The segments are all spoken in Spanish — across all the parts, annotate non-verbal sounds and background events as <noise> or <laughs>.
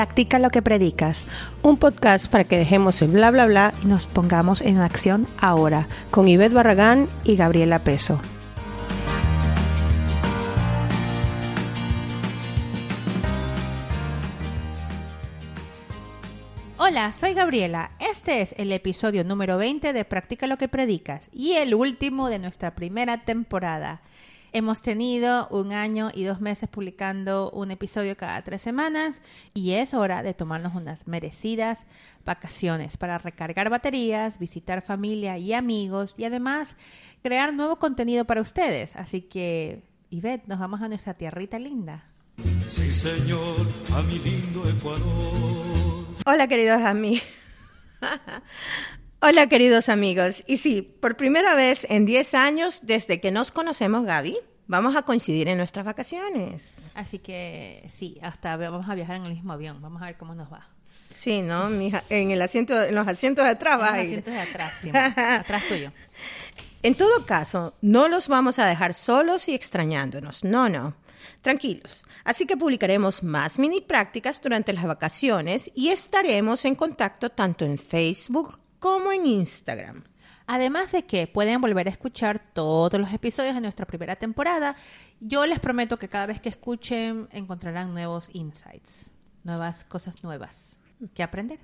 Practica lo que predicas. Un podcast para que dejemos el bla bla bla y nos pongamos en acción ahora. Con Ivette Barragán y Gabriela Peso. Hola, soy Gabriela. Este es el episodio número 20 de Practica lo que predicas y el último de nuestra primera temporada. Hemos tenido un año y dos meses publicando un episodio cada tres semanas y es hora de tomarnos unas merecidas vacaciones para recargar baterías, visitar familia y amigos y además crear nuevo contenido para ustedes. Así que, Ivette, nos vamos a nuestra tierrita linda. Sí, señor, a mi lindo Ecuador. Hola, queridos amigos. <laughs> Hola queridos amigos. Y sí, por primera vez en 10 años desde que nos conocemos, Gaby, vamos a coincidir en nuestras vacaciones. Así que sí, hasta vamos a viajar en el mismo avión. Vamos a ver cómo nos va. Sí, ¿no? en el asiento, en los asientos de atrás. En los asientos de atrás, sí, <laughs> atrás tuyo. En todo caso, no los vamos a dejar solos y extrañándonos. No, no. Tranquilos. Así que publicaremos más mini prácticas durante las vacaciones y estaremos en contacto tanto en Facebook como en Instagram. Además de que pueden volver a escuchar todos los episodios de nuestra primera temporada, yo les prometo que cada vez que escuchen encontrarán nuevos insights, nuevas cosas nuevas que aprender.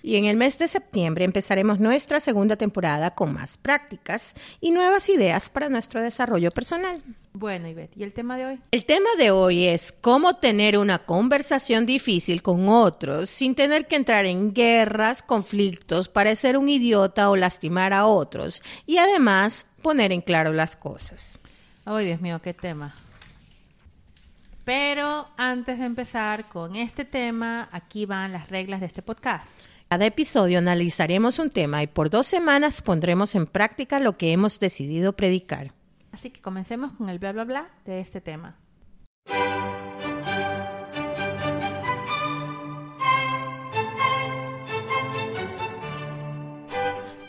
Y en el mes de septiembre empezaremos nuestra segunda temporada con más prácticas y nuevas ideas para nuestro desarrollo personal. Bueno, Ivette, ¿y el tema de hoy? El tema de hoy es cómo tener una conversación difícil con otros sin tener que entrar en guerras, conflictos, parecer un idiota o lastimar a otros y además poner en claro las cosas. Ay, Dios mío, qué tema. Pero antes de empezar con este tema, aquí van las reglas de este podcast. Cada episodio analizaremos un tema y por dos semanas pondremos en práctica lo que hemos decidido predicar. Así que comencemos con el bla bla bla de este tema.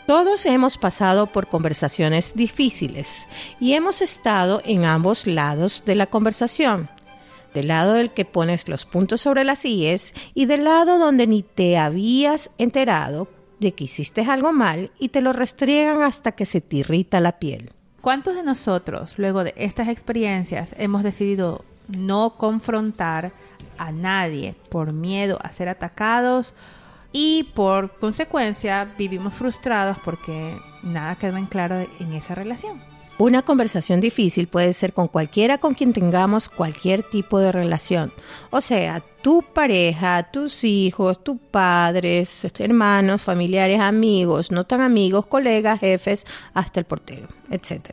Todos hemos pasado por conversaciones difíciles y hemos estado en ambos lados de la conversación del lado del que pones los puntos sobre las IES y del lado donde ni te habías enterado de que hiciste algo mal y te lo restriegan hasta que se te irrita la piel. ¿Cuántos de nosotros, luego de estas experiencias, hemos decidido no confrontar a nadie por miedo a ser atacados y por consecuencia vivimos frustrados porque nada quedó en claro en esa relación? Una conversación difícil puede ser con cualquiera con quien tengamos cualquier tipo de relación. O sea, tu pareja, tus hijos, tus padres, hermanos, familiares, amigos, no tan amigos, colegas, jefes, hasta el portero, etc.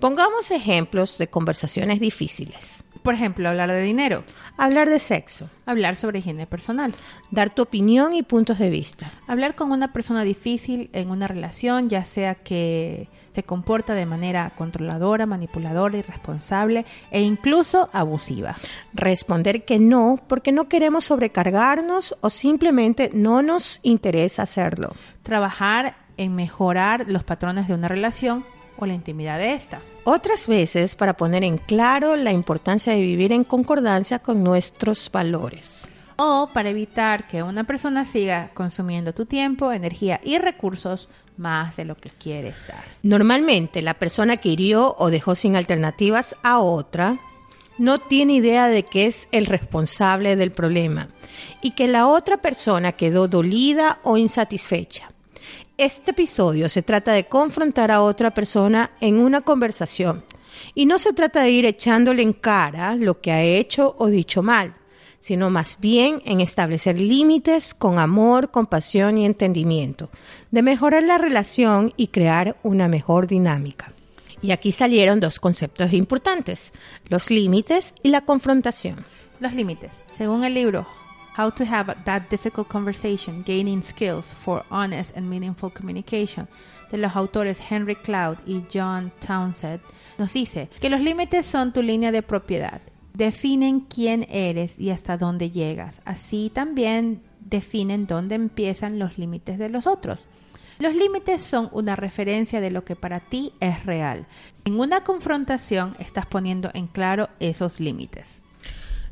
Pongamos ejemplos de conversaciones difíciles. Por ejemplo, hablar de dinero. Hablar de sexo. Hablar sobre higiene personal. Dar tu opinión y puntos de vista. Hablar con una persona difícil en una relación, ya sea que se comporta de manera controladora, manipuladora, irresponsable e incluso abusiva. Responder que no porque no queremos sobrecargarnos o simplemente no nos interesa hacerlo. Trabajar en mejorar los patrones de una relación o la intimidad de esta. Otras veces para poner en claro la importancia de vivir en concordancia con nuestros valores. O para evitar que una persona siga consumiendo tu tiempo, energía y recursos más de lo que quieres dar. Normalmente la persona que hirió o dejó sin alternativas a otra no tiene idea de que es el responsable del problema y que la otra persona quedó dolida o insatisfecha. Este episodio se trata de confrontar a otra persona en una conversación y no se trata de ir echándole en cara lo que ha hecho o dicho mal, sino más bien en establecer límites con amor, compasión y entendimiento, de mejorar la relación y crear una mejor dinámica. Y aquí salieron dos conceptos importantes, los límites y la confrontación. Los límites. Según el libro How to Have That Difficult Conversation, Gaining Skills for Honest and Meaningful Communication, de los autores Henry Cloud y John Townsend, nos dice que los límites son tu línea de propiedad. Definen quién eres y hasta dónde llegas. Así también definen dónde empiezan los límites de los otros. Los límites son una referencia de lo que para ti es real. En una confrontación estás poniendo en claro esos límites.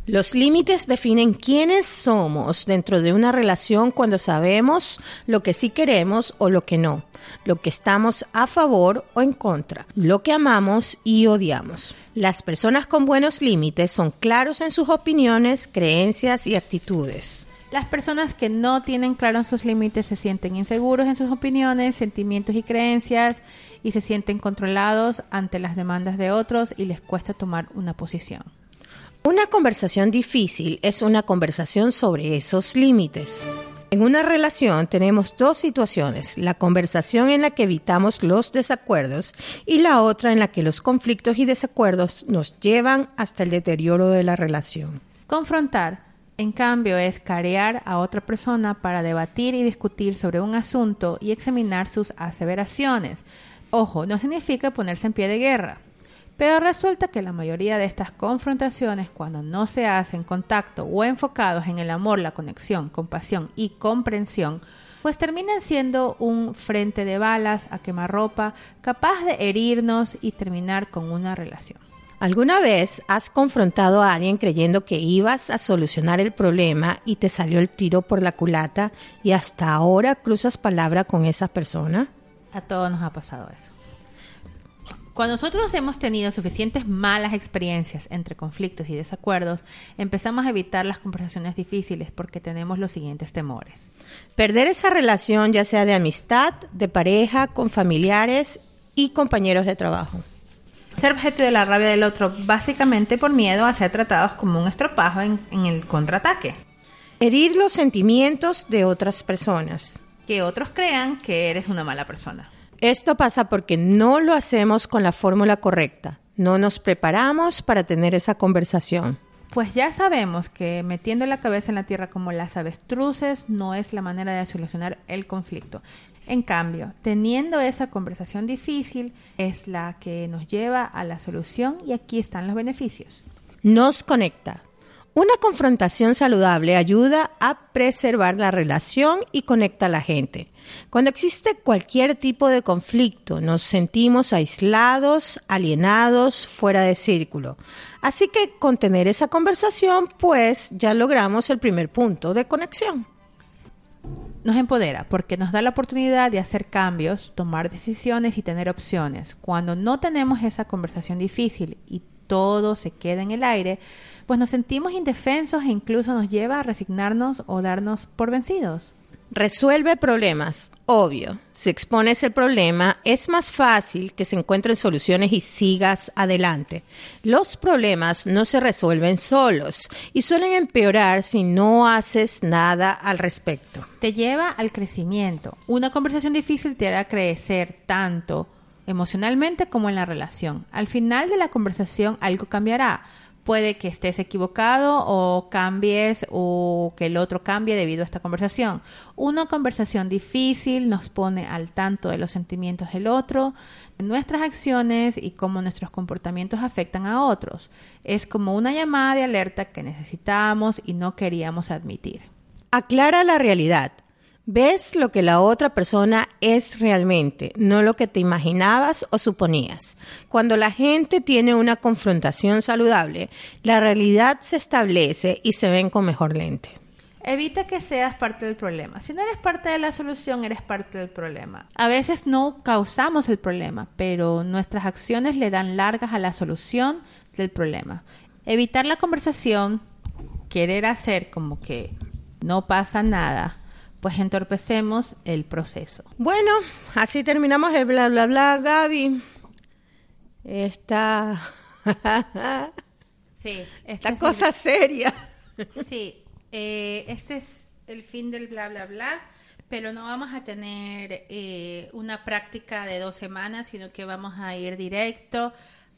Los límites definen quiénes somos dentro de una relación cuando sabemos lo que sí queremos o lo que no, lo que estamos a favor o en contra, lo que amamos y odiamos. Las personas con buenos límites son claros en sus opiniones, creencias y actitudes. Las personas que no tienen claros sus límites se sienten inseguros en sus opiniones, sentimientos y creencias y se sienten controlados ante las demandas de otros y les cuesta tomar una posición. Una conversación difícil es una conversación sobre esos límites. En una relación tenemos dos situaciones, la conversación en la que evitamos los desacuerdos y la otra en la que los conflictos y desacuerdos nos llevan hasta el deterioro de la relación. Confrontar, en cambio, es carear a otra persona para debatir y discutir sobre un asunto y examinar sus aseveraciones. Ojo, no significa ponerse en pie de guerra. Pero resulta que la mayoría de estas confrontaciones, cuando no se hacen contacto o enfocados en el amor, la conexión, compasión y comprensión, pues terminan siendo un frente de balas a quemarropa capaz de herirnos y terminar con una relación. ¿Alguna vez has confrontado a alguien creyendo que ibas a solucionar el problema y te salió el tiro por la culata y hasta ahora cruzas palabra con esa persona? A todos nos ha pasado eso. Cuando nosotros hemos tenido suficientes malas experiencias entre conflictos y desacuerdos, empezamos a evitar las conversaciones difíciles porque tenemos los siguientes temores. Perder esa relación ya sea de amistad, de pareja, con familiares y compañeros de trabajo. Ser objeto de la rabia del otro básicamente por miedo a ser tratados como un estropajo en, en el contraataque. Herir los sentimientos de otras personas. Que otros crean que eres una mala persona. Esto pasa porque no lo hacemos con la fórmula correcta. No nos preparamos para tener esa conversación. Pues ya sabemos que metiendo la cabeza en la tierra como las avestruces no es la manera de solucionar el conflicto. En cambio, teniendo esa conversación difícil es la que nos lleva a la solución y aquí están los beneficios. Nos conecta, una confrontación saludable ayuda a preservar la relación y conecta a la gente. Cuando existe cualquier tipo de conflicto, nos sentimos aislados, alienados, fuera de círculo. Así que con tener esa conversación, pues ya logramos el primer punto de conexión. Nos empodera porque nos da la oportunidad de hacer cambios, tomar decisiones y tener opciones. Cuando no tenemos esa conversación difícil y todo se queda en el aire, pues nos sentimos indefensos e incluso nos lleva a resignarnos o darnos por vencidos. Resuelve problemas, obvio. Si expones el problema, es más fácil que se encuentren soluciones y sigas adelante. Los problemas no se resuelven solos y suelen empeorar si no haces nada al respecto. Te lleva al crecimiento. Una conversación difícil te hará crecer tanto emocionalmente como en la relación. Al final de la conversación algo cambiará puede que estés equivocado o cambies o que el otro cambie debido a esta conversación. Una conversación difícil nos pone al tanto de los sentimientos del otro, de nuestras acciones y cómo nuestros comportamientos afectan a otros. Es como una llamada de alerta que necesitamos y no queríamos admitir. Aclara la realidad. Ves lo que la otra persona es realmente, no lo que te imaginabas o suponías. Cuando la gente tiene una confrontación saludable, la realidad se establece y se ven con mejor lente. Evita que seas parte del problema. Si no eres parte de la solución, eres parte del problema. A veces no causamos el problema, pero nuestras acciones le dan largas a la solución del problema. Evitar la conversación, querer hacer como que no pasa nada, pues entorpecemos el proceso. Bueno, así terminamos el bla bla bla, Gaby. Esta. <laughs> sí, esta cosa seria. Sí, eh, este es el fin del bla bla bla, pero no vamos a tener eh, una práctica de dos semanas, sino que vamos a ir directo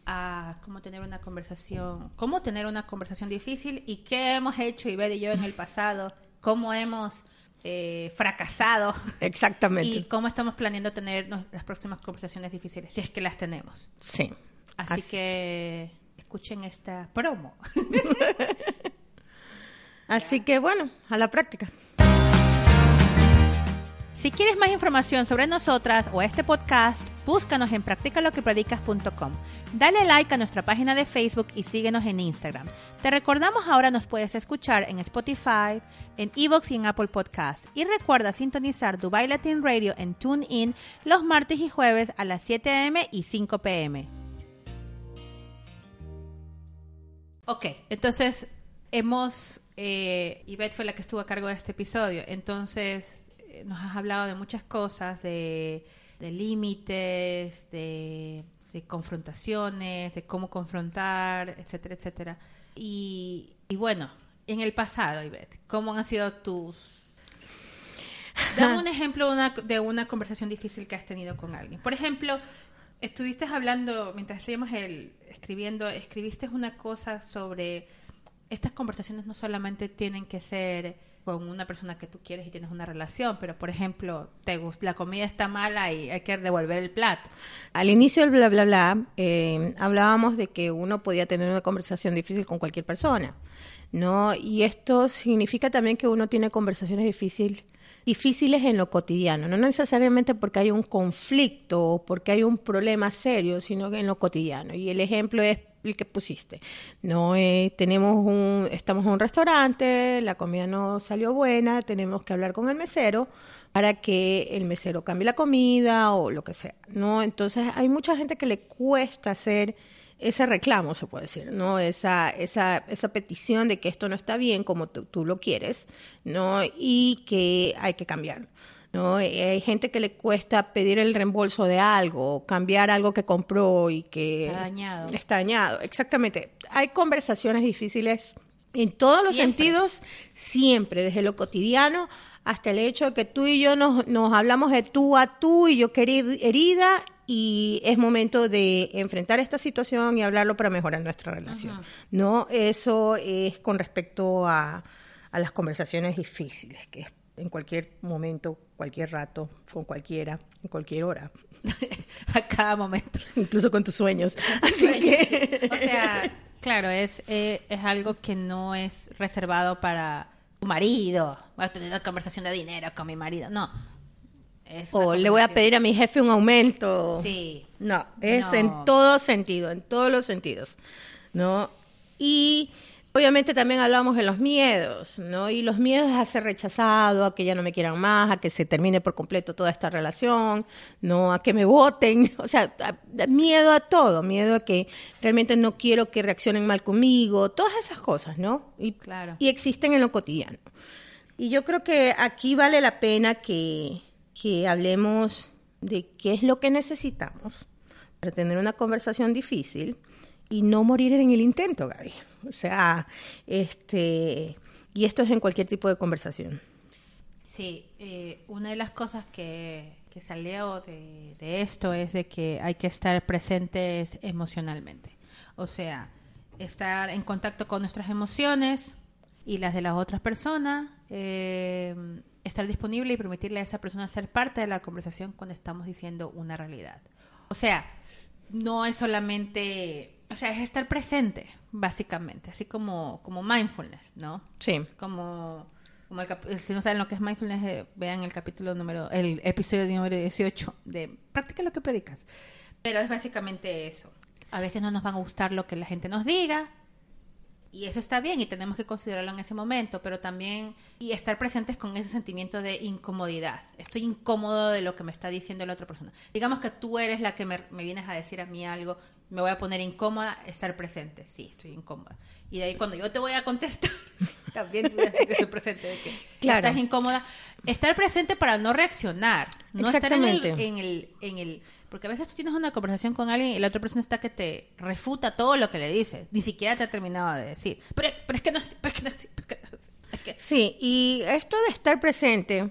a cómo tener una conversación, cómo tener una conversación difícil y qué hemos hecho Ivette y yo en el pasado, cómo hemos eh, fracasado. Exactamente. Y cómo estamos planeando tener las próximas conversaciones difíciles, si es que las tenemos. Sí. Así, que escuchen esta promo. <laughs> Así que bueno, a la práctica. Si quieres más información sobre nosotras o este podcast, búscanos en practicaloquepredicas.com. Dale like a nuestra página de Facebook y síguenos en Instagram. Te recordamos ahora nos puedes escuchar en Spotify, en Evox y en Apple Podcasts. Y recuerda sintonizar Dubai Latin Radio en TuneIn los martes y jueves a las 7 am y 5 pm. Ok, entonces hemos... Eh, Ivette fue la que estuvo a cargo de este episodio. Entonces nos has hablado de muchas cosas, de, límites, de, confrontaciones, de cómo confrontar, etcétera, etcétera. Y, bueno, en el pasado, Ivette, ¿cómo han sido tus... <laughs> Dame un ejemplo de una conversación difícil que has tenido con alguien. Por ejemplo, estuviste hablando, mientras estábamos el, escribiendo, escribiste una cosa sobre estas conversaciones no solamente tienen que ser con una persona que tú quieres y tienes una relación, pero por ejemplo, te la comida está mala y hay que devolver el plato. Al inicio del bla bla bla, eh, hablábamos de que uno podía tener una conversación difícil con cualquier persona, ¿no? Y esto significa también que uno tiene conversaciones difíciles difíciles en lo cotidiano, no necesariamente porque hay un conflicto o porque hay un problema serio, sino en lo cotidiano. Y el ejemplo es el que pusiste. No eh, tenemos un, estamos en un restaurante, la comida no salió buena, tenemos que hablar con el mesero para que el mesero cambie la comida o lo que sea. No, entonces hay mucha gente que le cuesta hacer ese reclamo, se puede decir, ¿no? Esa, esa, esa petición de que esto no está bien como tú, lo quieres, ¿no? Y que hay que cambiar. ¿No? Eh, hay gente que le cuesta pedir el reembolso de algo, cambiar algo que compró y que está dañado. Está dañado, exactamente. Hay conversaciones difíciles en todos los sentidos, siempre, desde lo cotidiano hasta el hecho de que tú y yo nos, nos hablamos de tú a tú y yo quedé herida y es momento de enfrentar esta situación y hablarlo para mejorar nuestra relación. ¿no? Eso es con respecto a, a las conversaciones difíciles, que en cualquier momento, cualquier rato, con cualquiera, en cualquier hora. <laughs> a cada momento. <laughs> Incluso con tus sueños. Así que... O sea, <laughs> claro, es, eh, es algo que no es reservado para tu marido. Voy a tener una conversación de dinero con mi marido. No. o le voy a pedir a mi jefe un aumento. Sí. No, es en todo sentido, en todos los sentidos. ¿No? Y Obviamente también hablamos de los miedos, ¿no? Y los miedos a ser rechazado, a que ya no me quieran más, a que se termine por completo toda esta relación, ¿no? A que me voten, <laughs> o sea, miedo a todo, miedo a que realmente no quiero que reaccionen mal conmigo, todas esas cosas, ¿no? Y, claro. y existen en lo cotidiano. Y yo creo que aquí vale la pena que, que hablemos de qué es lo que necesitamos para tener una conversación difícil y no morir en el intento, Gaby. O sea, este, y esto es en cualquier tipo de conversación. Sí, eh, una de las cosas que, salió de, de, esto es de que hay que estar presentes emocionalmente. O sea, estar en contacto con nuestras emociones y las de las otras personas, eh, estar disponible y permitirle a esa persona ser parte de la conversación cuando estamos diciendo una realidad. O sea, no es solamente o sea, es estar presente, básicamente, así como, como mindfulness, ¿no? Sí. Como, como el si no saben lo que es mindfulness, eh, vean el capítulo número, el episodio número 18 de Practica lo que predicas. Pero es básicamente eso. A veces no nos van a gustar lo que la gente nos diga, y eso está bien y tenemos que considerarlo en ese momento, pero también y estar presentes con ese sentimiento de incomodidad. Estoy incómodo de lo que me está diciendo la otra persona. Digamos que tú eres la que me, me vienes a decir a mí algo me voy a poner incómoda, estar presente. Sí, estoy incómoda. Y de ahí cuando yo te voy a contestar, <laughs> también tú estar presente de que estás incómoda. Estar presente para no reaccionar, no estar en el, en el, en el, porque a veces tú tienes una conversación con alguien y la otra persona está que te refuta todo lo que le dices, ni siquiera te ha terminado de decir. Pero, pero es que no, pero es que no, pero es que Sí, y esto de estar presente,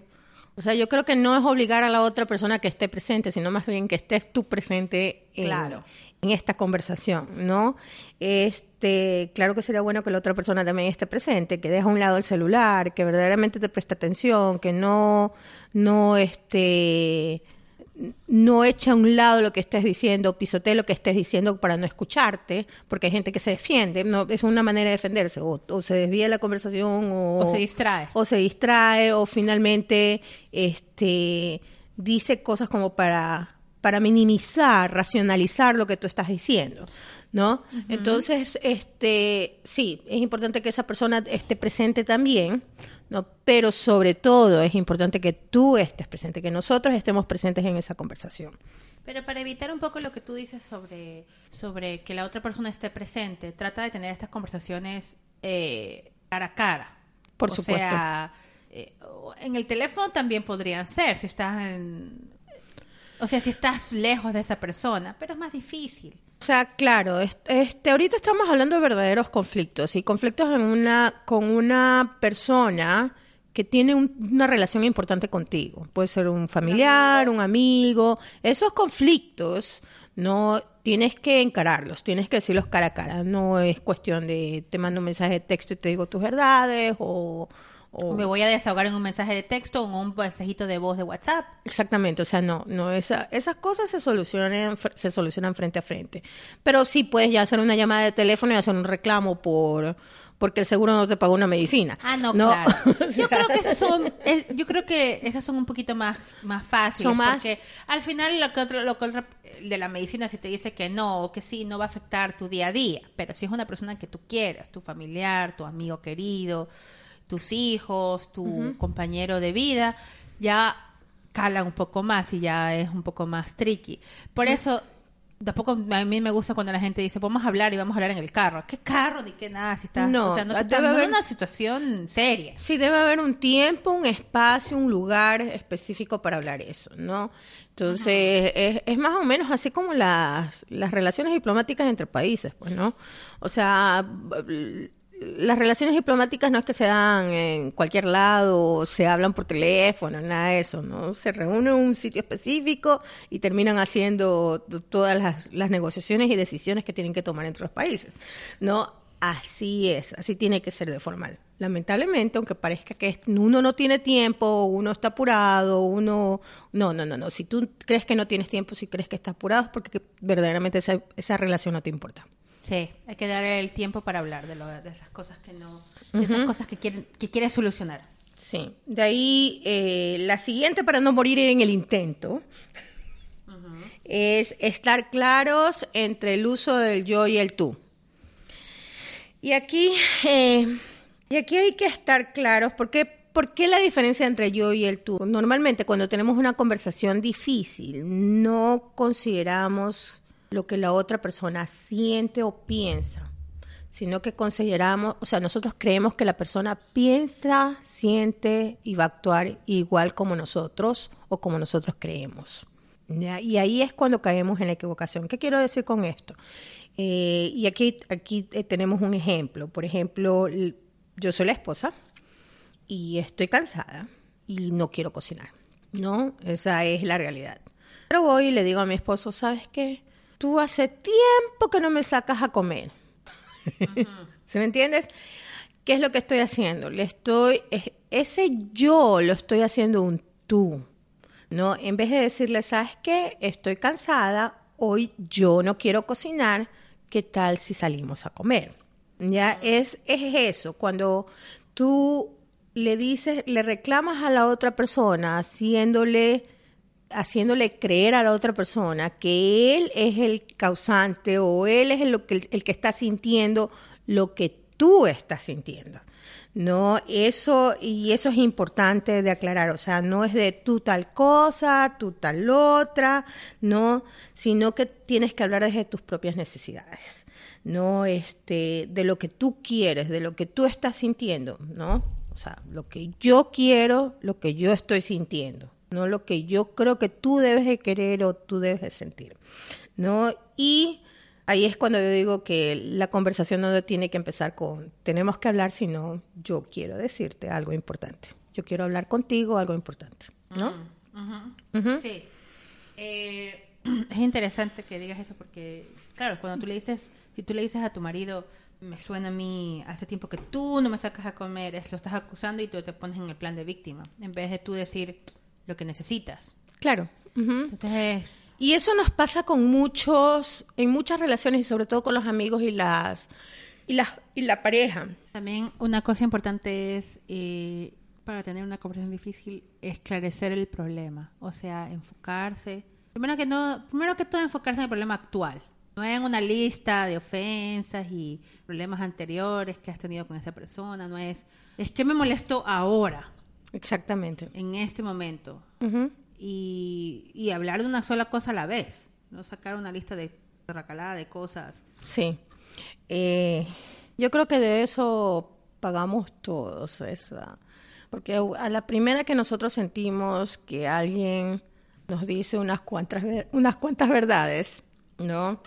o sea, yo creo que no es obligar a la otra persona que esté presente, sino más bien que estés tú presente en, claro en esta conversación, ¿no? Este, claro que sería bueno que la otra persona también esté presente, que deje a un lado el celular, que verdaderamente te preste atención, que no, no, este, no echa a un lado lo que estés diciendo, pisotee lo que estés diciendo para no escucharte, porque hay gente que se defiende, no es una manera de defenderse, o, o se desvía la conversación, o, O se distrae. o se distrae, o finalmente este, dice cosas como para, para minimizar, racionalizar lo que tú estás diciendo. ¿No? Entonces, este, sí, es importante que esa persona esté presente también, ¿no? Pero sobre todo es importante que tú estés presente, que nosotros estemos presentes en esa conversación. Pero para evitar un poco lo que tú dices sobre, sobre que la otra persona esté presente, trata de tener estas conversaciones eh, cara a cara. Por o supuesto. sea, eh, en el teléfono también podrían ser, si estás en... O sea, si estás lejos de esa persona, pero es más difícil. O sea, claro, es- este, ahorita estamos hablando de verdaderos conflictos y conflictos en una, con una persona que tiene un- una relación importante contigo. Puede ser un familiar, un amigo. Esos conflictos no tienes que encararlos, tienes que decirlos cara a cara. No es cuestión de te mando un mensaje de texto y te digo tus verdades o... o- Me voy a desahogar en un mensaje de texto o en un mensajito de voz de WhatsApp. Exactamente, o sea, no, no, esa, esas cosas se solucionan, se solucionan frente a frente. Pero sí puedes ya hacer una llamada de teléfono y hacer un reclamo por porque el seguro no te pagó una medicina. Ah, no, claro. <laughs> Yo creo que esas son, es- yo creo que esas son un poquito más, más fáciles. Son más- Porque al final lo que otro, lo que otra de la medicina si te dice que no o que sí, no va a afectar tu día a día. Pero si es una persona que tú quieras, tu familiar, tu amigo querido, tus hijos, tu compañero de vida, ya cala un poco más y ya es un poco más tricky. Por eso tampoco a mí me gusta cuando la gente dice, vamos a hablar y vamos a hablar en el carro. ¿Qué carro ni qué nada? Si estás, No, o sea, no te estás dando haber- una situación seria. Sí, debe haber un tiempo, un espacio, un lugar específico para hablar eso, ¿no? Entonces, es, es más o menos así como las, las relaciones diplomáticas entre países, pues, ¿no? O sea, las relaciones diplomáticas no es que se dan en cualquier lado, o se hablan por teléfono, nada de eso, ¿no? Se reúnen en un sitio específico y terminan haciendo todas las, las negociaciones y decisiones que tienen que tomar entre los países, ¿no? Así es, así tiene que ser de formal. Lamentablemente, aunque parezca que uno no tiene tiempo, uno está apurado, uno... No, no, no, no. Si tú crees que no tienes tiempo, si crees que estás apurado, es porque verdaderamente esa, esa relación no te importa. Sí, hay que darle el tiempo para hablar de, lo, de esas cosas que no, de esas cosas que quieren, que quieres solucionar. Sí. De ahí, eh, la siguiente para no morir en el intento es estar claros entre el uso del yo y el tú. Y aquí, eh, y aquí hay que estar claros porque ¿Por qué la diferencia entre yo y el tú? Normalmente cuando tenemos una conversación difícil no consideramos lo que la otra persona siente o piensa, sino que consideramos, o sea, nosotros creemos que la persona piensa, siente y va a actuar igual como nosotros o como nosotros creemos. Y ahí es cuando caemos en la equivocación. ¿Qué quiero decir con esto? Eh, y aquí, aquí eh, tenemos un ejemplo. Por ejemplo, yo soy la esposa y estoy cansada y no quiero cocinar, ¿no? Esa es la realidad. Pero voy y le digo a mi esposo, ¿sabes qué? Tú hace tiempo que no me sacas a comer. ¿Sí me entiendes? ¿Qué es lo que estoy haciendo? Le estoy, es- ese yo lo estoy haciendo un tú, ¿no? En vez de decirle, ¿sabes qué? Estoy cansada, hoy yo no quiero cocinar, ¿qué tal si salimos a comer? Ya es, es eso, cuando tú le dices, le reclamas a la otra persona, haciéndole, haciéndole creer a la otra persona que él es el causante o él es el, que, el que está sintiendo lo que tú estás sintiendo. No, eso, y eso es importante de aclarar, o sea, no es de tú tal cosa, tú tal otra, no, sino que tienes que hablar desde tus propias necesidades, no este, de lo que tú quieres, de lo que tú estás sintiendo, ¿no? O sea, lo que yo quiero, lo que yo estoy sintiendo, no lo que yo creo que tú debes de querer o tú debes de sentir, ¿no? Y ahí es cuando yo digo que la conversación no tiene que empezar con tenemos que hablar, sino yo quiero decirte algo importante. Yo quiero hablar contigo algo importante, ¿no? Ujú. Sí. Eh, <clears throat> es interesante que digas eso porque, claro, cuando tú le dices, si tú le dices a tu marido, me suena a mí hace tiempo que tú no me sacas a comer, es, lo estás acusando y tú te pones en el plan de víctima, en vez de tú decir lo que necesitas. Claro, Entonces es... Y eso nos pasa con muchos, en muchas relaciones y sobre todo con los amigos y las y la, y la pareja. También una cosa importante es, eh, para tener una conversación difícil, esclarecer el problema. O sea, enfocarse. Primero que, no, primero que todo, enfocarse en el problema actual. No en una lista de ofensas y problemas anteriores que has tenido con esa persona. No es, es que me molesto ahora. Exactamente. En este momento. y, y hablar de una sola cosa a la vez. No sacar una lista de racalada de cosas. Sí. Eh, yo creo que de eso pagamos todos, esa, porque a la primera que nosotros sentimos que alguien nos dice unas cuantas, unas cuantas verdades, ¿no?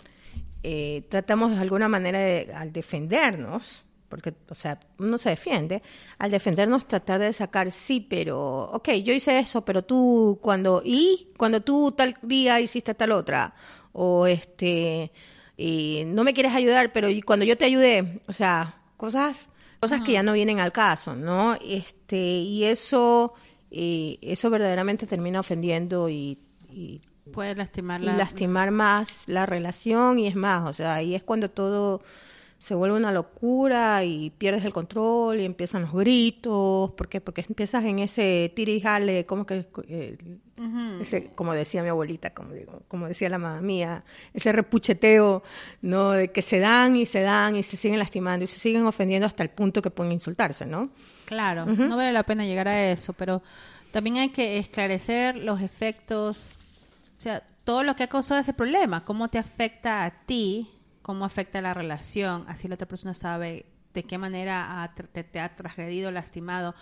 Eh, tratamos de alguna manera de, al defendernos, porque, o sea, uno se defiende, al defendernos tratar de sacar, sí, pero, ok, yo hice eso, pero tú cuando, y cuando tú tal día hiciste tal otra, o este, y no me quieres ayudar, pero cuando yo te ayudé, o sea, cosas cosas que ya no vienen al caso, ¿no? Este, y eso eso verdaderamente termina ofendiendo y, puede lastimar lastimar más la relación y es más, o sea, ahí es cuando todo se vuelve una locura y pierdes el control y empiezan los gritos, ¿por qué? Porque empiezas en ese tira y jale, como que eh, ese, como decía mi abuelita, como digo, como decía la mamá mía, ese repucheteo, ¿no? De que se dan y se dan y se siguen lastimando y se siguen ofendiendo hasta el punto que pueden insultarse, ¿no? Claro, no vale la pena llegar a eso, pero también hay que esclarecer los efectos, o sea, todo lo que ha causado ese problema, cómo te afecta a ti cómo afecta la relación, así la otra persona sabe de qué manera te, ha transgredido, lastimado.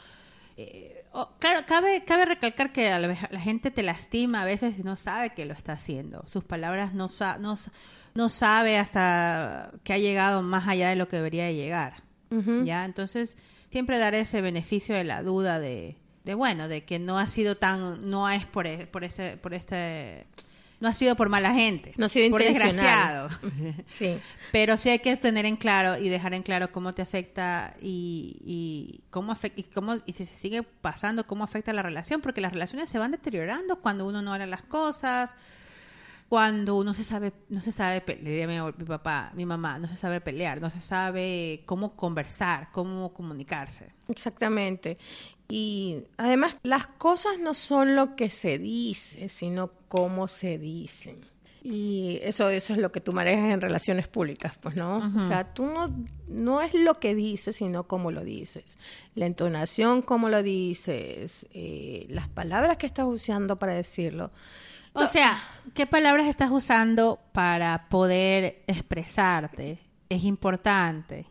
Eh, claro, cabe, cabe recalcar que la, la, gente te lastima a veces y no sabe que lo está haciendo. Sus palabras no, no, no sabe hasta que ha llegado más allá de lo que debería de llegar. ¿ya? Entonces, siempre dar ese beneficio de la duda de, de, bueno, de que no ha sido tan, no es por, e, por, ese, por este no ha sido por mala gente. No ha sido por desgraciado. <laughs> Sí. Pero sí hay que tener en claro y dejar en claro cómo te afecta y, y cómo afecta y cómo y si se sigue pasando cómo afecta la relación, porque las relaciones se van deteriorando cuando uno no hará las cosas, cuando uno se sabe no se sabe le mi, mi papá, mi mamá, no se sabe pelear, no se sabe cómo conversar, cómo comunicarse. Exactamente. Y además las cosas no son lo que se dice, sino cómo se dicen. Y eso, eso es lo que tú manejas en relaciones públicas, pues, ¿no? O sea, tú no, no es lo que dices, sino cómo lo dices. La entonación, cómo lo dices, eh, las palabras que estás usando para decirlo. O sea, ¿qué palabras estás usando para poder expresarte? Es importante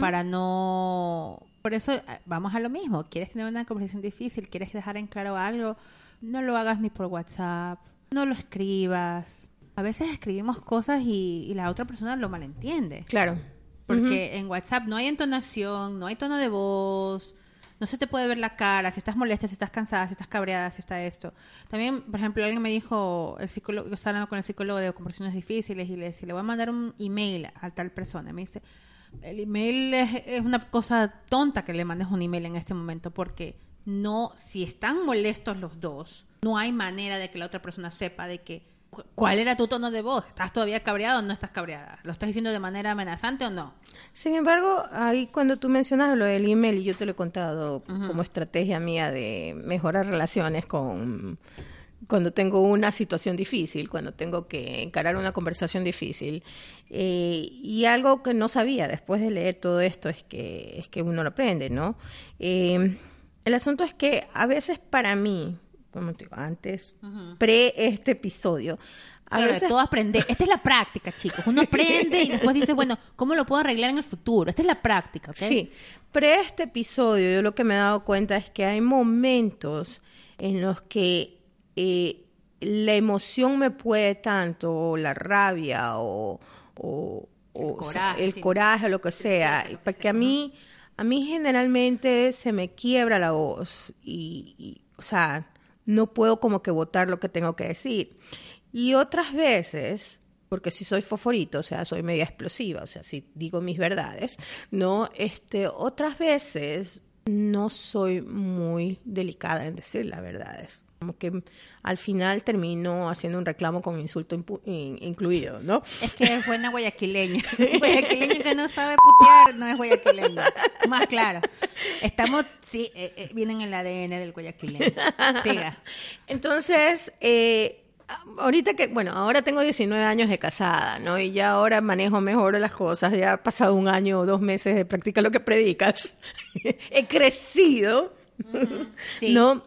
para no por eso eh, vamos a lo mismo. ¿Quieres tener una conversación difícil? ¿Quieres dejar en claro algo? No lo hagas ni por WhatsApp. No lo escribas. A veces escribimos cosas y, la otra persona lo malentiende. Claro. Porque en WhatsApp no hay entonación, no hay tono de voz, no se te puede ver la cara, si estás molesta, si estás cansada, si estás cabreada, si está esto. También, por ejemplo, alguien me dijo, el psicólogo, yo estaba hablando con el psicólogo de conversaciones difíciles y le decía, le voy a mandar un email a tal persona. Me dice, el email es, una cosa tonta que le mandes un email en este momento porque no, si están molestos los dos, no hay manera de que la otra persona sepa de que cuál era tu tono de voz. ¿Estás todavía cabreado o no estás cabreada? ¿Lo estás diciendo de manera amenazante o no? Sin embargo, ahí cuando tú mencionas lo del email, y yo te lo he contado como estrategia mía de mejorar relaciones con cuando tengo una situación difícil, cuando tengo que encarar una conversación difícil. Eh, y algo que no sabía después de leer todo esto es que, es que uno lo aprende, ¿no? Eh, el asunto es que a veces para mí, como te digo, antes, pre este episodio, a veces... todo aprende. Esta es la práctica, chicos. Uno aprende y después dice, bueno, ¿cómo lo puedo arreglar en el futuro? Esta es la práctica, ¿ok? Sí. Pre este episodio, yo lo que me he dado cuenta es que hay momentos en los que eh, la emoción me puede tanto, o la rabia, o, el coraje, o, lo que sea, porque a mí, a mí generalmente se me quiebra la voz y, o sea, no puedo como que votar lo que tengo que decir. Y otras veces, porque si soy foforito, o sea, soy media explosiva, o sea, si digo mis verdades, no, este, otras veces no soy muy delicada en decir las verdades que al final termino haciendo un reclamo con insulto in- incluido, ¿no? Es que es buena guayaquileña. <laughs> guayaquileño que no sabe putear no es guayaquileño. Más claro. Estamos, sí, eh, eh, vienen en el ADN del guayaquileño. Siga. <laughs> Entonces, eh, ahorita que, bueno, ahora tengo 19 años de casada, ¿no? Y ya ahora manejo mejor las cosas, ya ha pasado un año o dos meses de practicar lo que predicas. <laughs> He crecido, Sí. ¿no?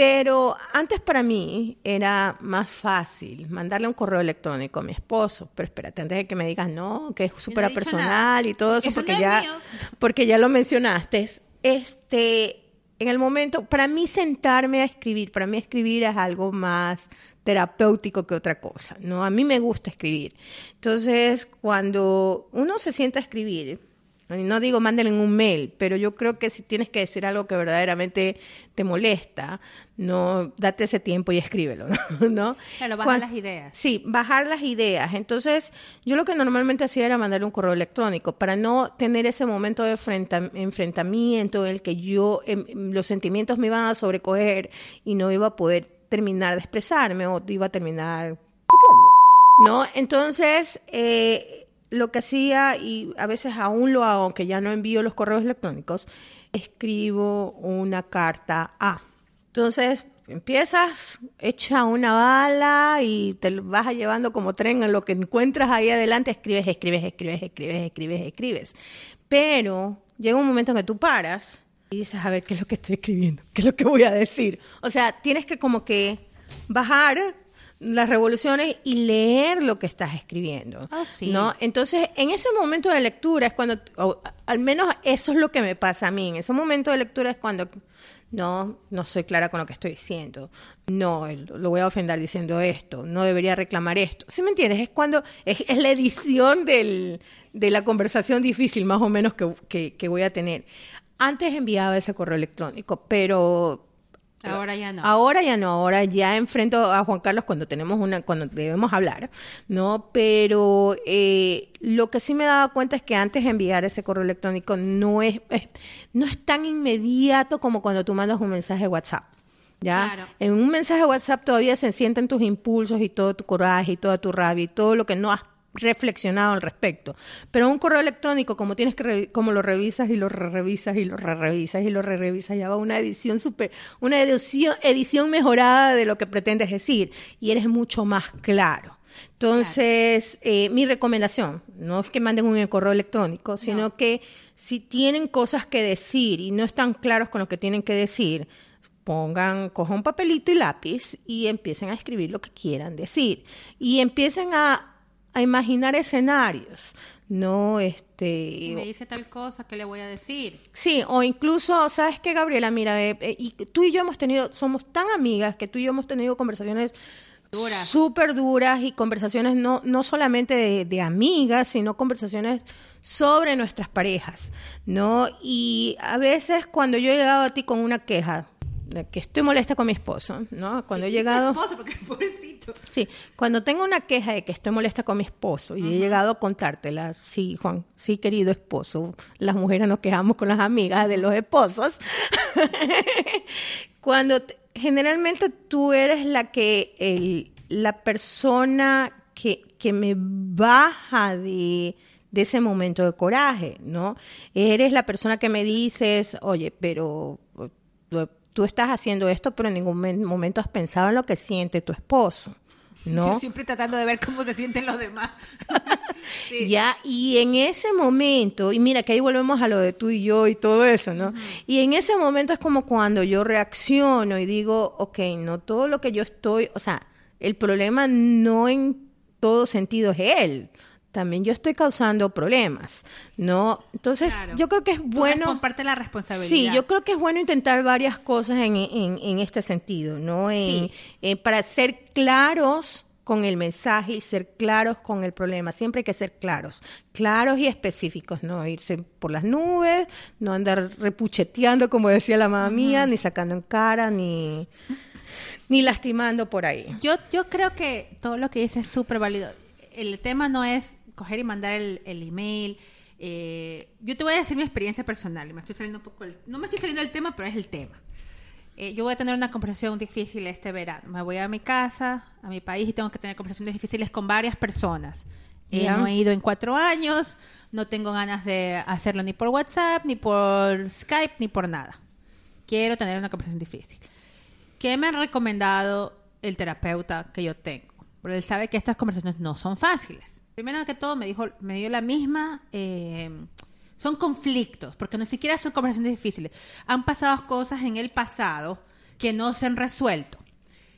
Pero antes para mí era más fácil mandarle un correo electrónico a mi esposo. Pero espérate, antes de que me digas no, que es súper personal y todo eso, Eso no porque es ya, mío. porque ya lo mencionaste. Este, en el momento, para mí sentarme a escribir, para mí escribir es algo más terapéutico que otra cosa, ¿no? A mí me gusta escribir. Entonces, cuando uno se sienta a escribir, no digo mándenle un mail, pero yo creo que si tienes que decir algo que verdaderamente te molesta, no date ese tiempo y escríbelo, <laughs> ¿no? Claro, baja Cuan- las ideas. Sí, bajar las ideas. Entonces, yo lo que normalmente hacía era mandarle un correo electrónico para no tener ese momento de enfrenta- enfrentamiento en el que yo, em, em, los sentimientos me iban a sobrecoger y no iba a poder terminar de expresarme o iba a terminar ¿no? Entonces, eh, lo que hacía, y a veces aún lo hago, aunque ya no envío los correos electrónicos, escribo una carta a. Entonces, empiezas, echa una bala y te vas llevando como tren en lo que encuentras ahí adelante, escribes, escribes, escribes, escribes, escribes, escribes. Pero llega un momento en que tú paras y dices, a ver, ¿qué es lo que estoy escribiendo? ¿Qué es lo que voy a decir? O sea, tienes que como que bajar las revoluciones y leer lo que estás escribiendo. Oh, sí. ¿no? Entonces, en ese momento de lectura es cuando, o al menos eso es lo que me pasa a mí, en ese momento de lectura es cuando no, no soy clara con lo que estoy diciendo, no, lo voy a ofender diciendo esto, no debería reclamar esto. ¿Sí me entiendes? Es cuando, es, es la edición del, de la conversación difícil más o menos que, que, que voy a tener. Antes enviaba ese correo electrónico, pero Ahora ya no. Ahora ya no, ahora ya enfrento a Juan Carlos cuando tenemos una, cuando debemos hablar, ¿no? Pero eh, lo que sí me daba cuenta es que antes de enviar ese correo electrónico no es, es- no es tan inmediato como cuando tú mandas un mensaje de WhatsApp. ¿Ya? Claro. En un mensaje de WhatsApp todavía se sienten tus impulsos y todo tu coraje y toda tu rabia y todo lo que no has reflexionado al respecto. Pero un correo electrónico, como tienes que como lo revisas y lo re revisas y lo re revisas y lo re revisas, ya va una edición super, una edición, edición mejorada de lo que pretendes decir y eres mucho más claro. Entonces, eh, mi recomendación, no es que manden un correo electrónico, sino que si tienen cosas que decir y no están claros con lo que tienen que decir, pongan, cojan un papelito y lápiz y empiecen a escribir lo que quieran decir. Y empiecen a, a imaginar escenarios, no este... me dice tal cosa, ¿qué le voy a decir? Sí, o incluso, ¿sabes qué, Gabriela? Mira, eh, eh, y tú y yo hemos tenido, somos tan amigas que tú y yo hemos tenido conversaciones Duras. súper duras y conversaciones no, no solamente de, de amigas, sino conversaciones sobre nuestras parejas, ¿no? Y a veces cuando yo he llegado a ti con una queja, que estoy molesta con mi esposo, ¿no? Cuando he llegado... <laughs> Esposo, porque pobrecito. Sí, cuando tengo una queja de que estoy molesta con mi esposo y he llegado a contártela, sí, Juan, sí, querido esposo, las mujeres nos quejamos con las amigas de los esposos. <laughs> cuando te- generalmente tú eres la que, el- la persona que, que me baja de, de ese momento de coraje, ¿no? Eres la persona que me dices, oye, pero eh, tú estás haciendo esto, pero en ningún men- momento has pensado en lo que siente tu esposo, ¿no? Yo siempre tratando de ver cómo se sienten los demás. <laughs> Sí. Ya, y en ese momento, y mira que ahí volvemos a lo de tú y yo y todo eso, ¿no? Y en ese momento es como cuando yo reacciono y digo, ok, no todo lo que yo estoy, o sea, el problema no en todo sentido es él. También yo estoy causando problemas, ¿no? Entonces, Claro. yo creo que es bueno. comparte la responsabilidad. Sí, yo creo que es bueno intentar varias cosas en, en- en este sentido, ¿no? En- Sí. eh, para ser claros con el mensaje y ser claros con el problema. Siempre hay que ser claros, claros y específicos, no irse por las nubes, no andar repucheteando, como decía la mamá mía, ni sacando en cara, ni, ni lastimando por ahí. Yo, yo creo que todo lo que dices es súper válido. El tema no es coger y mandar el, el email. eh, yo te voy a decir mi experiencia personal. Me estoy saliendo un poco del- no me estoy saliendo del tema, pero es el tema. eh, yo voy a tener una conversación difícil este verano. Me voy a mi casa, a mi país y tengo que tener conversaciones difíciles con varias personas. Eh, Ya. no he ido en cuatro años, no tengo ganas de hacerlo ni por WhatsApp, ni por Skype, ni por nada. Quiero tener una conversación difícil. ¿Qué me ha recomendado el terapeuta que yo tengo? Porque él sabe que estas conversaciones no son fáciles. Primero que todo, me dijo, me dio la misma. eh, son conflictos, porque no siquiera son conversaciones difíciles. Han pasado cosas en el pasado que no se han resuelto.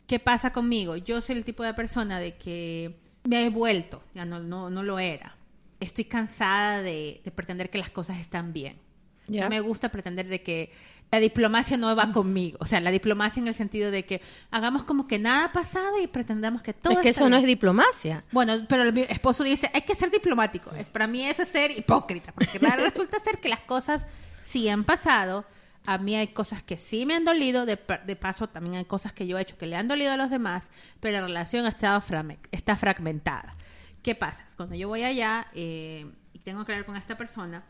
¿Qué pasa conmigo? Yo soy el tipo de persona de que me he vuelto, ya no, no, no lo era. Estoy cansada de, de pretender que las cosas están bien. No me gusta pretender de que la diplomacia no va conmigo. O sea, la diplomacia en el sentido de que hagamos como que nada ha pasado y pretendamos que todo es que eso no es diplomacia. Bueno, pero mi esposo dice, hay que ser diplomático. Es, para mí eso es ser hipócrita, porque <laughs> resulta ser que las cosas sí han pasado. A mí hay cosas que sí me han dolido, de, pa- de paso también hay cosas que yo he hecho que le han dolido a los demás, pero la relación ha estado está fragmentada. ¿Qué pasa? Cuando yo voy allá eh, y tengo que hablar con esta persona,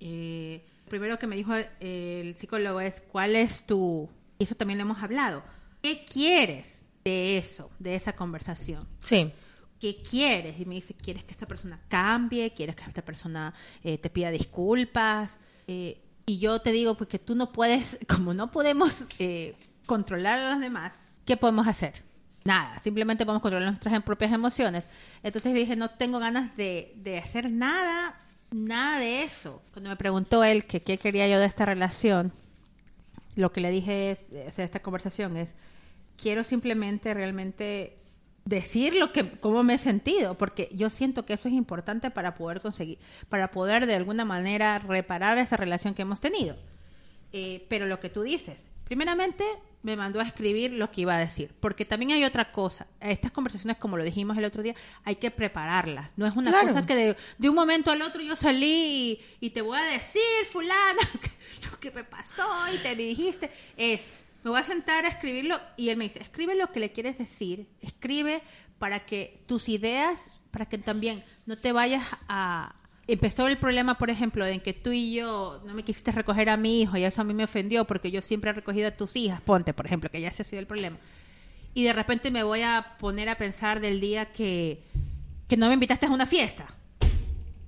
eh, primero que me dijo eh, el psicólogo es, ¿cuál es tu...? Y eso también lo hemos hablado. ¿Qué quieres de eso, de esa conversación? Sí. ¿qué quieres? Y me dice, ¿quieres que esta persona cambie? ¿Quieres que esta persona eh, te pida disculpas? Eh, y yo te digo, pues que tú no puedes, <laughs> como no podemos eh, controlar a los demás, ¿qué podemos hacer? Nada, simplemente podemos controlar nuestras propias emociones. Entonces dije, no tengo ganas de, de hacer nada, nada de eso. Cuando me preguntó él que qué quería yo de esta relación, lo que le dije es, esta conversación es, quiero simplemente realmente decir lo que cómo me he sentido porque yo siento que eso es importante para poder conseguir para poder de alguna manera reparar esa relación que hemos tenido Eh, pero lo que tú dices primeramente me mandó a escribir lo que iba a decir. Porque también hay otra cosa. Estas conversaciones como lo dijimos el otro día hay que prepararlas. No es una Claro. cosa que de, de un momento al otro yo salí y, y te voy a decir fulana <laughs> lo que me pasó y te dijiste. Es me voy a sentar a escribirlo y él me dice, escribe lo que le quieres decir, escribe para que tus ideas, para que también no te vayas a... Empezó el problema, por ejemplo, en que tú y yo no me quisiste recoger a mi hijo y eso a mí me ofendió porque yo siempre he recogido a tus hijas, ponte, por ejemplo, que ya ese ha sido el problema. Y de repente me voy a poner a pensar del día que, que no me invitaste a una fiesta.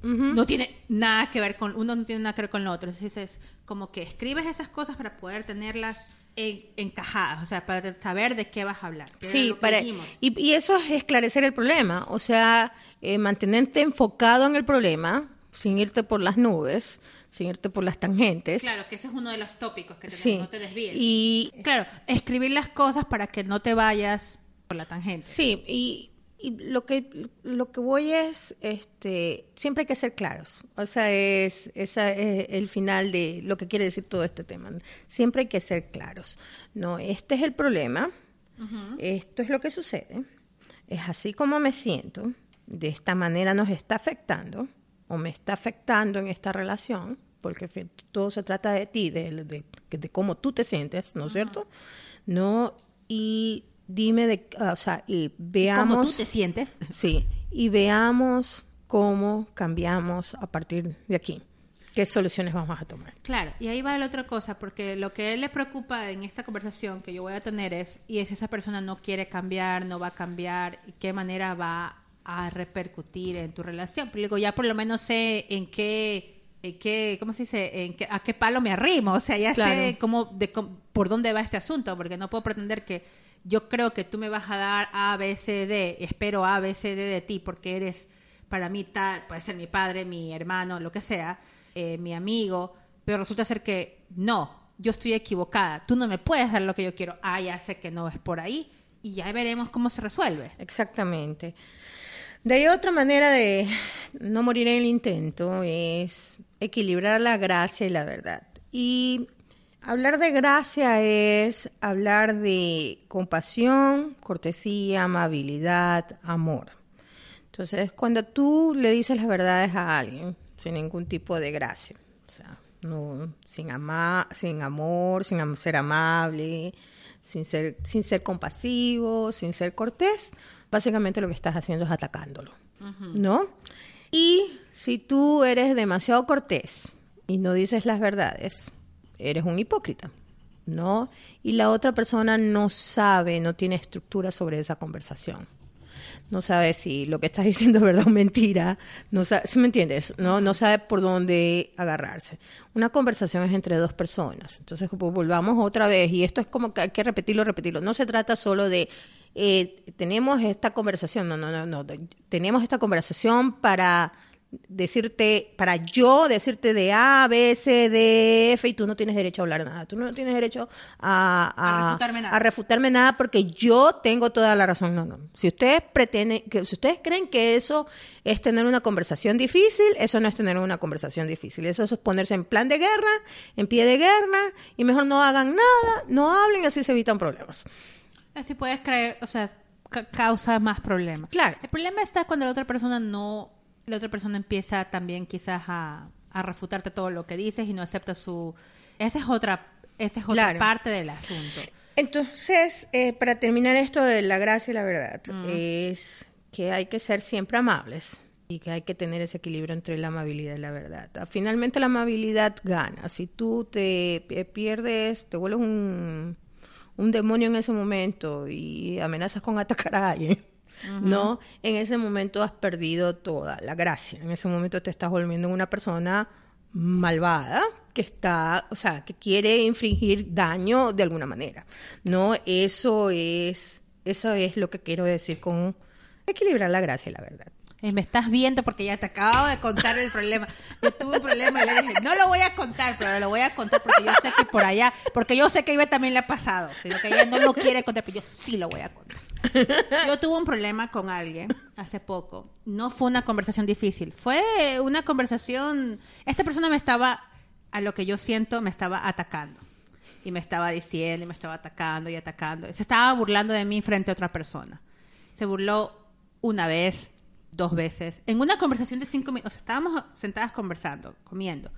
No tiene nada que ver con uno no tiene nada que ver con lo otro. Entonces es como que escribes esas cosas para poder tenerlas en- encajadas o sea para saber de qué vas a hablar Sí, para, y, y eso es esclarecer el problema, o sea, eh, mantenerte enfocado en el problema, sin irte por las nubes, sin irte por las tangentes. claro que ese es uno de los tópicos que sí. no te desvíes Y claro escribir las cosas para que no te vayas por la tangente sí, y, y lo que lo que voy es este siempre hay que ser claros. O sea, es esa es el final de lo que quiere decir todo este tema. Siempre hay que ser claros. No, este es el problema. Esto es lo que sucede. Es así como me siento. De esta manera nos está afectando o me está afectando en esta relación, porque todo se trata de ti, de, de, de cómo tú te sientes, ¿no es cierto? No, y dime de, ah, o sea, y veamos. cómo tú te sientes <laughs> Sí, y veamos cómo cambiamos a partir de aquí. ¿Qué soluciones vamos a tomar? Claro, y ahí va la otra cosa, porque lo que le preocupa en esta conversación que yo voy a tener es, y es esa persona no quiere cambiar, no va a cambiar, y qué manera va a repercutir en tu relación. Pero digo, ya por lo menos sé en qué, en qué ¿cómo se dice? En qué, a qué palo me arrimo, o sea, ya sé cómo, de, cómo- por dónde va este asunto, porque no puedo pretender que yo creo que tú me vas a dar A, B, C, D, espero A, B, C, D de ti, porque eres para mí tal, puede ser mi padre, mi hermano, lo que sea, eh, mi amigo, pero resulta ser que no, yo estoy equivocada, tú no me puedes dar lo que yo quiero, ah, ya sé que no es por ahí, y ya veremos cómo se resuelve. Exactamente. De ahí otra manera de no morir en el intento es equilibrar la gracia y la verdad. Y hablar de gracia es hablar de compasión, cortesía, amabilidad, amor. Entonces, cuando tú le dices las verdades a alguien sin ningún tipo de gracia, o sea, no, sin, ama, sin amor, sin am- ser amable, sin ser, sin ser compasivo, sin ser cortés, básicamente lo que estás haciendo es atacándolo, ¿no? Y si tú eres demasiado cortés y no dices las verdades, eres un hipócrita. ¿no? Y la otra persona no sabe, no tiene estructura sobre esa conversación. No sabe si lo que estás <laughs> diciendo es verdad o mentira. No sabe, ¿sí me entiendes? No, no sabe por dónde agarrarse. Una conversación es entre dos personas. Entonces, pues, volvamos otra vez. Y esto es como que hay que repetirlo, repetirlo. No se trata solo de eh, tenemos esta conversación. No, no, no, no. Tenemos esta conversación para decirte, para yo decirte de A, B, C, D, F, y tú no tienes derecho a hablar nada. Tú no tienes derecho a, A refutarme nada. a refutarme nada porque yo tengo toda la razón. No, no. Si ustedes pretenden, que, si ustedes creen que eso es tener una conversación difícil, eso no es tener una conversación difícil. Eso es ponerse en plan de guerra, en pie de guerra, y mejor no hagan nada, no hablen, así se evitan problemas. Así puedes creer, o sea, ca- causa más problemas. Claro. El problema está cuando la otra persona no, la otra persona empieza también quizás a, a refutarte todo lo que dices y no acepta su... Esa es otra, esa es otra Claro. parte del asunto. Entonces, eh, para terminar esto de la gracia y la verdad, es que hay que ser siempre amables y que hay que tener ese equilibrio entre la amabilidad y la verdad. Ah, Finalmente la amabilidad gana. Si tú te pi- pierdes, te vuelves un, un demonio en ese momento y amenazas con atacar a alguien, ¿no? En ese momento has perdido toda la gracia. En ese momento te estás volviendo una persona malvada que está, o sea, que quiere infringir daño de alguna manera. No, eso es, eso es lo que quiero decir con equilibrar la gracia y la verdad. Eh, Me estás viendo porque ya te acabo de contar el problema. Yo tuve un problema y le dije, no lo voy a contar, pero lo voy a contar porque yo sé que por allá, porque yo sé que a Ibe también le ha pasado, sino que ella no lo quiere contar, pero yo sí lo voy a contar. <laughs> Yo tuve un problema con alguien hace poco. No fue una conversación difícil, fue una conversación... Esta persona me estaba, a lo que yo siento, me estaba atacando. Y me estaba diciendo, y me estaba atacando y atacando. Se estaba burlando de mí frente a otra persona. Se burló una vez, dos veces, en una conversación de cinco minutos. Estábamos sentadas conversando, comiendo.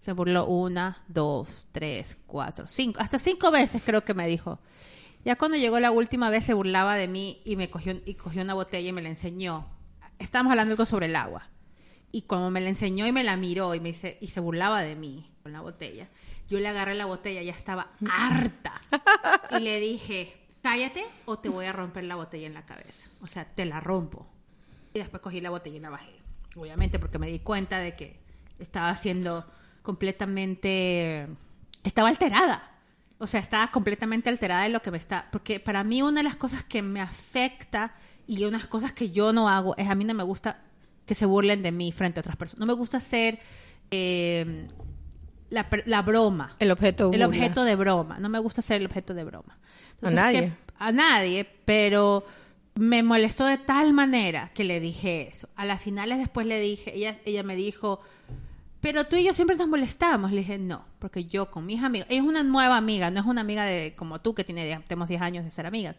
Se burló una, dos, tres, cuatro, cinco. Hasta cinco veces creo que me dijo. Ya cuando llegó la última vez se burlaba de mí y me cogió, y cogió una botella y me la enseñó. Estábamos hablando algo sobre el agua. Y cuando me la enseñó y me la miró y me dice, y se burlaba de mí con la botella, yo le agarré la botella, ya estaba harta. Y le dije, cállate o te voy a romper la botella en la cabeza. O sea, te la rompo. Y después cogí la botella y la bajé. Obviamente porque me di cuenta de que estaba siendo completamente... Estaba alterada. O sea, estaba completamente alterada de lo que me está... Porque para mí una de las cosas que me afecta y unas cosas que yo no hago es a mí no me gusta que se burlen de mí frente a otras personas. No me gusta ser eh, la, la broma. El objeto El burla. objeto de broma. No me gusta ser el objeto de broma. A nadie. ¿qué- a nadie, pero me molestó de tal manera que le dije eso. A las finales después le dije, ella, ella me dijo, pero tú y yo siempre nos molestamos. Le dije, no, porque yo con mis amigos, es una nueva amiga, no es una amiga de como tú que tiene, tenemos 10 años de ser amigas.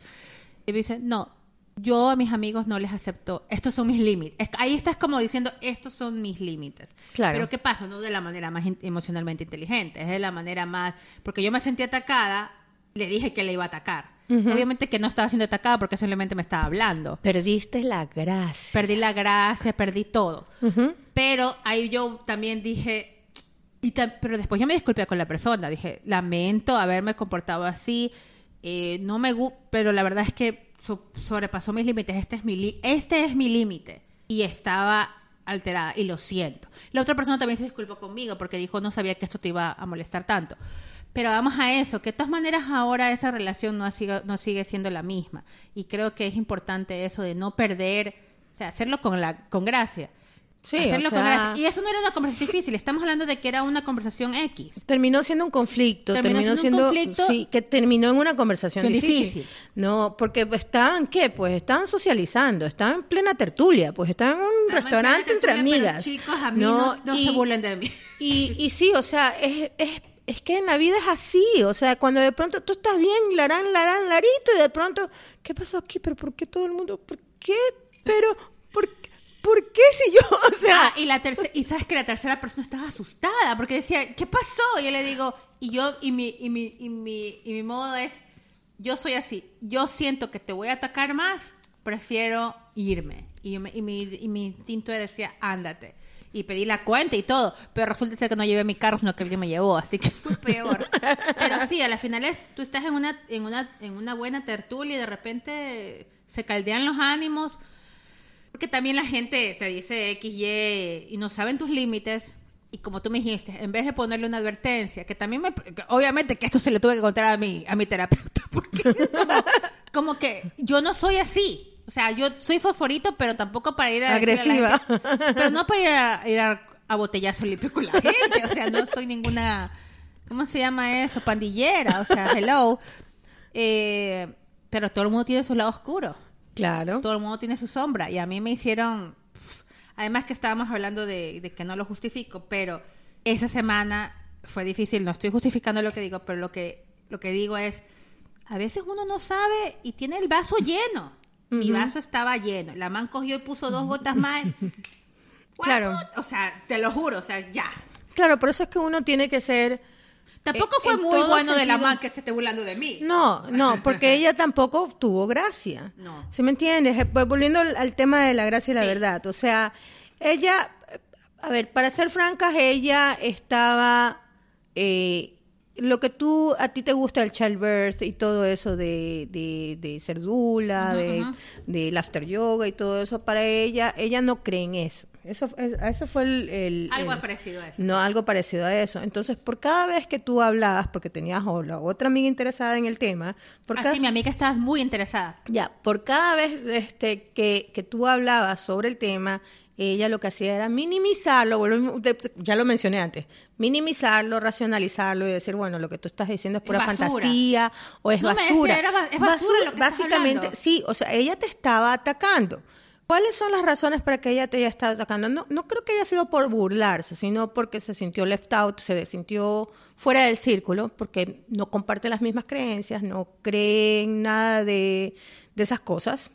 Y me dice, no, yo a mis amigos no les acepto, estos son mis límites. Es- Ahí estás como diciendo, estos son mis límites. Claro. Pero ¿qué pasa? No de la manera más emocionalmente inteligente, es de la manera más... Porque yo me sentí atacada, le dije que le iba a atacar. Obviamente que no estaba siendo atacada porque simplemente me estaba hablando. Perdiste la gracia. Perdí la gracia, perdí todo. Pero ahí yo también dije, y pero después yo me disculpé con la persona. Dije, lamento haberme comportado así. eh, no me pero la verdad es que so- sobrepasó mis límites. Este es mi li- este es mi límite. Y estaba alterada y lo siento. La otra persona también se disculpó conmigo porque dijo, no sabía que esto te iba a molestar tanto. Pero vamos a eso, que de todas maneras ahora esa relación no, ha sido- no sigue siendo la misma. Y creo que es importante eso de no perder, o sea, hacerlo con, la, con gracia. Sí, Hacerlo o con sea, gracia. Y eso no era una conversación difícil, estamos hablando de que era una conversación X. terminó siendo un conflicto, Terminó terminó, siendo un conflicto- sí, que terminó en una conversación difícil. difícil. No, porque estaban qué, pues estaban socializando, estaban en plena tertulia, pues estaban en un restaurante entre amigas. chicos, a mí no, no y, se burlen de mí. Y, y sí, o sea, es, es, es que en la vida es así, o sea, cuando de pronto tú estás bien, larán, larán, larito, y de pronto, ¿qué pasó aquí? ¿Pero por qué todo el mundo? ¿Por qué? ¿Pero por qué? ¿Por qué si yo? <laughs> O sea, Ah, y la tercera, y sabes que la tercera persona estaba asustada porque decía, ¿qué pasó? Y yo le digo, y yo, y mi, y mi, y mi, y mi modo es, yo soy así, yo siento que te voy a atacar más, prefiero irme. Y, me- y mi, y mi instinto decía, ándate. Y pedí la cuenta y todo, pero resulta ser que no llevé mi carro, sino que alguien me llevó, así que fue peor. pero sí, a la final es, tú estás en una, en una, en una buena tertulia y de repente se caldean los ánimos, porque también la gente te dice X, Y y no saben tus límites. Y como tú me dijiste, en vez de ponerle una advertencia, que también me... obviamente que esto se lo tuve que contar a mi, a mi terapeuta, <laughs> porque como, como que yo no soy así. O sea, yo soy fosforito, pero tampoco para ir a... Agresiva. gente- pero no para ir a, ir a, a botellazo limpio con la gente. O sea, no soy ninguna... ¿Cómo se llama eso? Pandillera. O sea, hello. Eh, pero todo el mundo tiene su lado oscuro Claro. todo el mundo tiene su sombra y a mí me hicieron además que estábamos hablando de, de que no lo justifico pero esa semana fue difícil no estoy justificando lo que digo pero lo que lo que digo es a veces uno no sabe y tiene el vaso lleno mi vaso estaba lleno la man cogió y puso dos gotas <laughs> más Claro. O sea te lo juro o sea ya Claro, por eso es que uno tiene que ser... tampoco Eh, fue en muy bueno de la man que se esté burlando de mí No, no, <laughs> porque ella tampoco tuvo gracia. No. ¿Sí me entiendes? Eh, pues, Volviendo al, tema de la gracia y la Sí. verdad. O sea, ella, a ver, para ser francas, ella estaba... eh, lo que tú, a ti te gusta el childbirth y todo eso de, de, de ser dula, de, del after yoga y todo eso, para ella, ella no cree en eso. Eso, es- eso fue el... el- algo el- parecido a eso no, algo parecido a eso. Entonces, por cada vez que tú hablabas, porque tenías o la otra amiga interesada en el tema, por cada, así mi amiga estaba muy interesada ya, por cada vez este, que, que tú hablabas sobre el tema, ella lo que hacía era minimizarlo, ya lo mencioné antes, minimizarlo, racionalizarlo y decir, bueno, lo que tú estás diciendo es pura basura. fantasía o es No me basura. decía, es basura lo que Básicamente, sí, o sea, ella te estaba atacando. ¿Cuáles son las razones para que ella te haya estado atacando? No, no creo que haya sido por burlarse, sino porque se sintió left out, se sintió fuera del círculo, porque no comparte las mismas creencias, no cree en nada de, de esas cosas,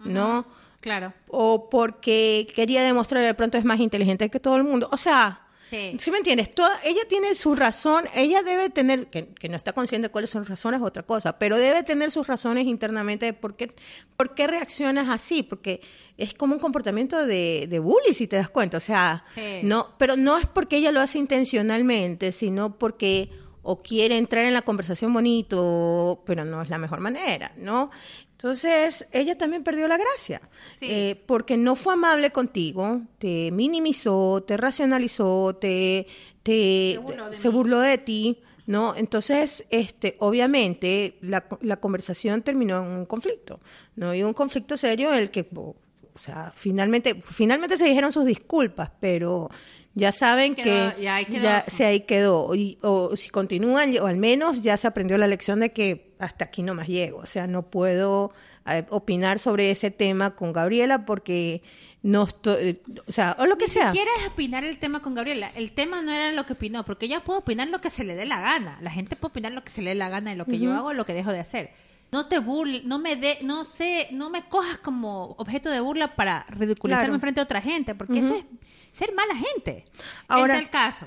¿no? Claro O porque quería demostrar que de pronto es más inteligente que todo el mundo. O sea, Sí. ¿sí me entiendes? Toda, ella tiene su razón, ella debe tener, que, que no está consciente de cuáles son razones, es otra cosa, pero debe tener sus razones internamente de por qué, por qué reaccionas así, porque es como un comportamiento de, de bully, si te das cuenta. O sea, Sí. no, pero no es porque ella lo hace intencionalmente, sino porque o quiere entrar en la conversación bonito, pero no es la mejor manera, ¿no? Entonces, ella también perdió la gracia, Sí. eh, porque no fue amable contigo, te minimizó, te racionalizó, te, te- Se burló de se mí. burló de ti, ¿no? Entonces, este, obviamente, la, la conversación terminó en un conflicto, ¿no? Y un conflicto serio en el que, o sea, finalmente, finalmente se dijeron sus disculpas, pero ya saben Quedó- que ya ahí quedó. ya se ahí quedó. Y- o si continúan, o al menos ya se aprendió la lección de que hasta aquí no más llego. O sea, no puedo eh, opinar sobre ese tema con Gabriela porque no estoy, o sea, o lo que sea. ¿Quieres opinar el tema con Gabriela? El tema no era lo que opinó, porque ella puede opinar lo que se le dé la gana. La gente puede opinar lo que se le dé la gana de lo que yo hago o lo que dejo de hacer. No te burles, no me de, no sé, no me cojas como objeto de burla para ridiculizarme Claro. frente a otra gente, porque eso es ser mala gente. Ahora- Ahora, el caso.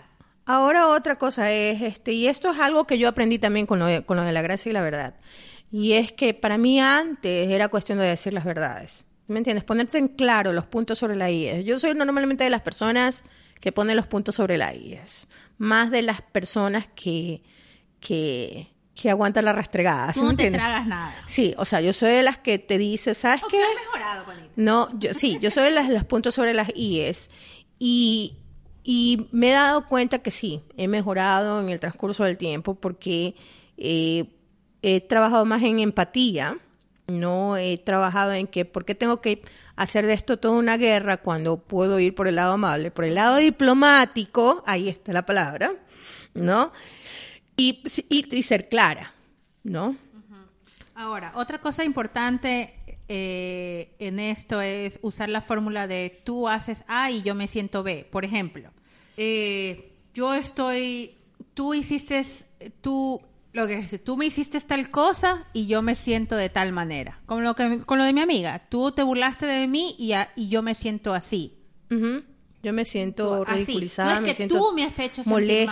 Ahora otra cosa es, este, y esto es algo que yo aprendí también con lo de, con lo de la gracia y la verdad, y es que para mí antes era cuestión de decir las verdades. ¿Me entiendes? Ponerte en claro los puntos sobre la IES. Yo soy normalmente de las personas que ponen los puntos sobre la IES, más de las personas que, que, que aguantan la rastregada. ¿sí no te tragas nada. Sí, o sea, yo soy de las que te dice, ¿sabes Ok, qué? has mejorado. No, yo sí, yo soy de las, los puntos sobre las IES y, y me he dado cuenta que sí, he mejorado en el transcurso del tiempo porque eh, he trabajado más en empatía, no he trabajado en que, ¿por qué tengo que hacer de esto toda una guerra cuando puedo ir por el lado amable? Por el lado diplomático, ahí está la palabra, ¿no? Y, y, y ser clara, ¿no? Ahora, otra cosa importante eh, en esto es usar la fórmula de tú haces A y yo me siento B. Por ejemplo, eh, yo estoy, tú hiciste, tú, lo que es, tú me hiciste tal cosa y yo me siento de tal manera. Con lo, que, con lo de mi amiga, tú te burlaste de mí y, a- y yo me siento así. Yo me siento ridiculizada, No es me que siento tú me has hecho sentir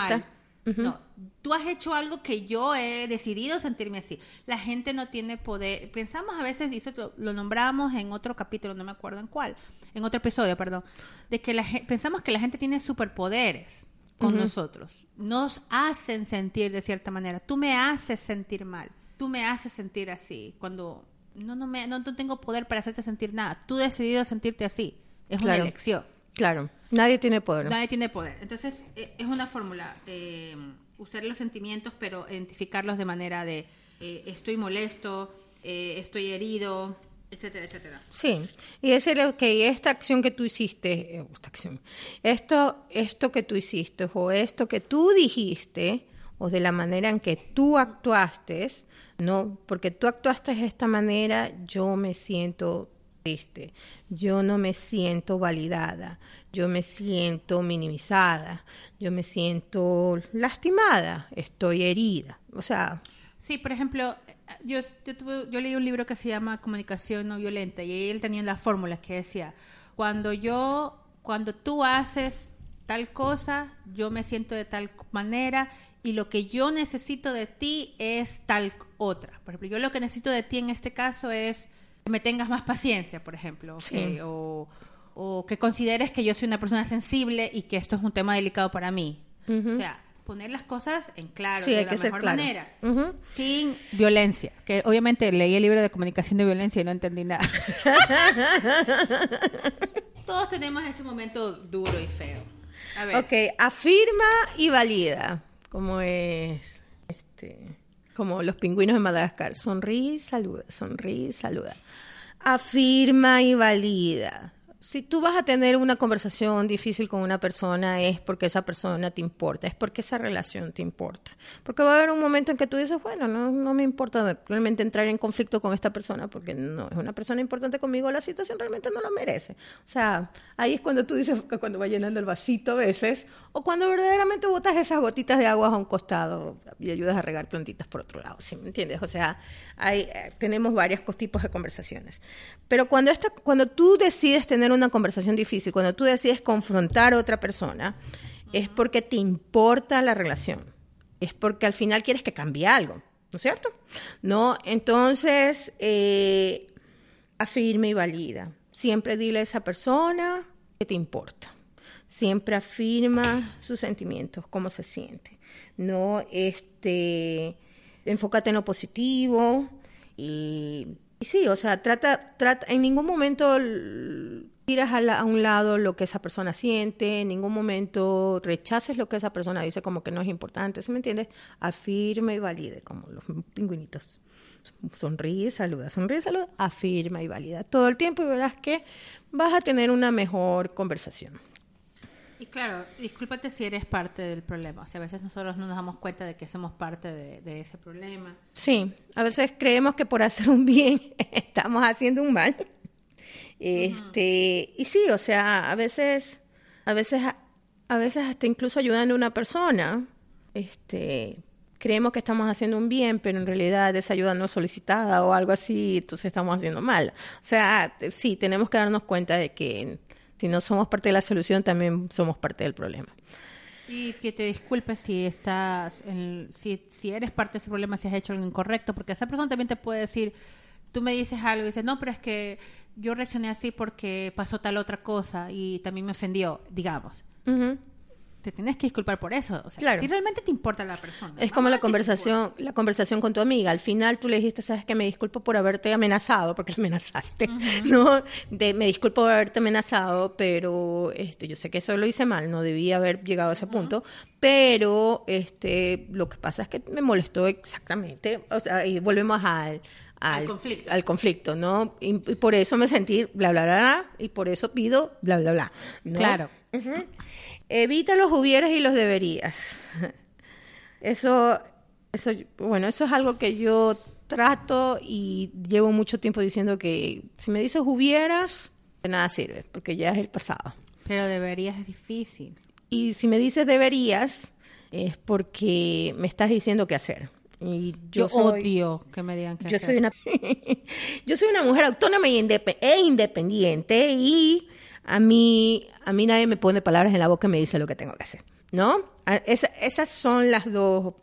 No, tú has hecho algo que yo he decidido sentirme así. La gente no tiene poder. Pensamos a veces, y eso lo, lo nombramos en otro capítulo, no me acuerdo en cuál, en otro episodio, perdón, de que la, pensamos que la gente tiene superpoderes con nosotros. Nos hacen sentir de cierta manera. Tú me haces sentir mal. Tú me haces sentir así. Cuando no, no, me, no, no tengo poder para hacerte sentir nada. Tú has decidido sentirte así. Es Claro. una elección. Claro, nadie tiene poder. Nadie tiene poder. Entonces, eh, es una fórmula. eh, usar los sentimientos, pero identificarlos de manera de eh, estoy molesto, eh, estoy herido, etcétera, etcétera. Sí, y decir, ok, esta acción que tú hiciste, esta acción, esto, esto que tú hiciste o esto que tú dijiste o de la manera en que tú actuaste, no, porque tú actuaste de esta manera, yo me siento triste, yo no me siento validada, yo me siento minimizada, yo me siento lastimada, estoy herida, o sea, Sí, por ejemplo, yo, leí un libro que se llama Comunicación no violenta y él tenía las fórmulas que decía, cuando yo, cuando tú haces tal cosa, yo me siento de tal manera y lo que yo necesito de ti es tal otra. Por ejemplo, yo lo que necesito de ti en este caso es me tengas más paciencia, por ejemplo, o Sí. que- o, o que consideres que yo soy una persona sensible y que esto es un tema delicado para mí. O sea, poner las cosas en claro, Sí, de la mejor claro. manera sin violencia. Que obviamente leí el libro de comunicación de violencia y no entendí nada. <laughs> Todos tenemos ese momento duro y feo. A ver. Ok, afirma y valida, como es, este, como los pingüinos de Madagascar. Sonríe saluda, sonríe saluda. Afirma y valida. Si tú vas a tener una conversación difícil con una persona es porque esa persona te importa, es porque esa relación te importa. Porque va a haber un momento en que tú dices, bueno, no, no me importa realmente entrar en conflicto con esta persona porque no es una persona importante conmigo, la situación realmente no lo merece. O sea, ahí es cuando tú dices <laughs> cuando va llenando el vasito a veces, o cuando verdaderamente botas esas gotitas de agua a un costado y ayudas a regar plantitas por otro lado, ¿sí me entiendes? O sea, hay, eh, tenemos varios tipos de conversaciones. Pero cuando, esta, cuando tú decides tener una conversación difícil, cuando tú decides confrontar a otra persona, es porque te importa la relación. Es porque al final quieres que cambie algo, ¿no es cierto? ¿No? Entonces, eh, afirme y valida. Siempre dile a esa persona que te importa. Siempre afirma sus sentimientos, cómo se siente. No, este, enfócate en lo positivo y, y sí, o sea, trata, trata, en ningún momento tiras a, la- a un lado lo que esa persona siente, en ningún momento rechaces lo que esa persona dice como que no es importante, ¿sí me entiendes? Afirma y valide, como los pingüinitos. Sonríe, saluda, sonríe, saluda, afirma y valida todo el tiempo y verás que vas a tener una mejor conversación. Y claro, discúlpate si eres parte del problema. O sea, a veces nosotros no nos damos cuenta de que somos parte de, de ese problema. Sí, a veces creemos que por hacer un bien <laughs> estamos haciendo un mal. Este, y sí, o sea, a veces, a veces, a veces hasta incluso ayudando a una persona, este, creemos que estamos haciendo un bien, pero en realidad esa ayuda no es solicitada o algo así, entonces estamos haciendo mal. O sea, sí, tenemos que darnos cuenta de que si no somos parte de la solución, también somos parte del problema. Y que te disculpes si estás, en- si, si eres parte de ese problema, si has hecho algo incorrecto, porque esa persona también te puede decir, tú me dices algo y dices, no, pero es que yo reaccioné así porque pasó tal otra cosa y también me ofendió, digamos. Te tienes que disculpar por eso. O sea, Claro. si realmente te importa la persona. Es como la conversación, la conversación con tu amiga. Al final tú le dijiste, sabes que me disculpo por haberte amenazado, porque la amenazaste, <laughs> ¿no? De, me disculpo por haberte amenazado, pero este, yo sé que eso lo hice mal, no debía haber llegado a ese punto, pero este, lo que pasa es que me molestó exactamente, o sea, y volvemos al, Al conflicto. al conflicto, ¿no? Y, y por eso me sentí bla, bla, bla, bla, y por eso pido bla, bla, bla. ¿no? Claro. Evita los hubieras y los deberías. <laughs> Eso, eso, bueno, eso es algo que yo trato y llevo mucho tiempo diciendo que si me dices hubieras, de nada sirve, porque ya es el pasado. Pero deberías es difícil. Y si me dices deberías, es porque me estás diciendo qué hacer. Y yo, Yo, soy- odio que me digan que yo soy una <laughs> yo soy una mujer autónoma y indepe- e independiente y a mí a mí nadie me pone palabras en la boca y me dice lo que tengo que hacer ¿no? Esa- esas son las dos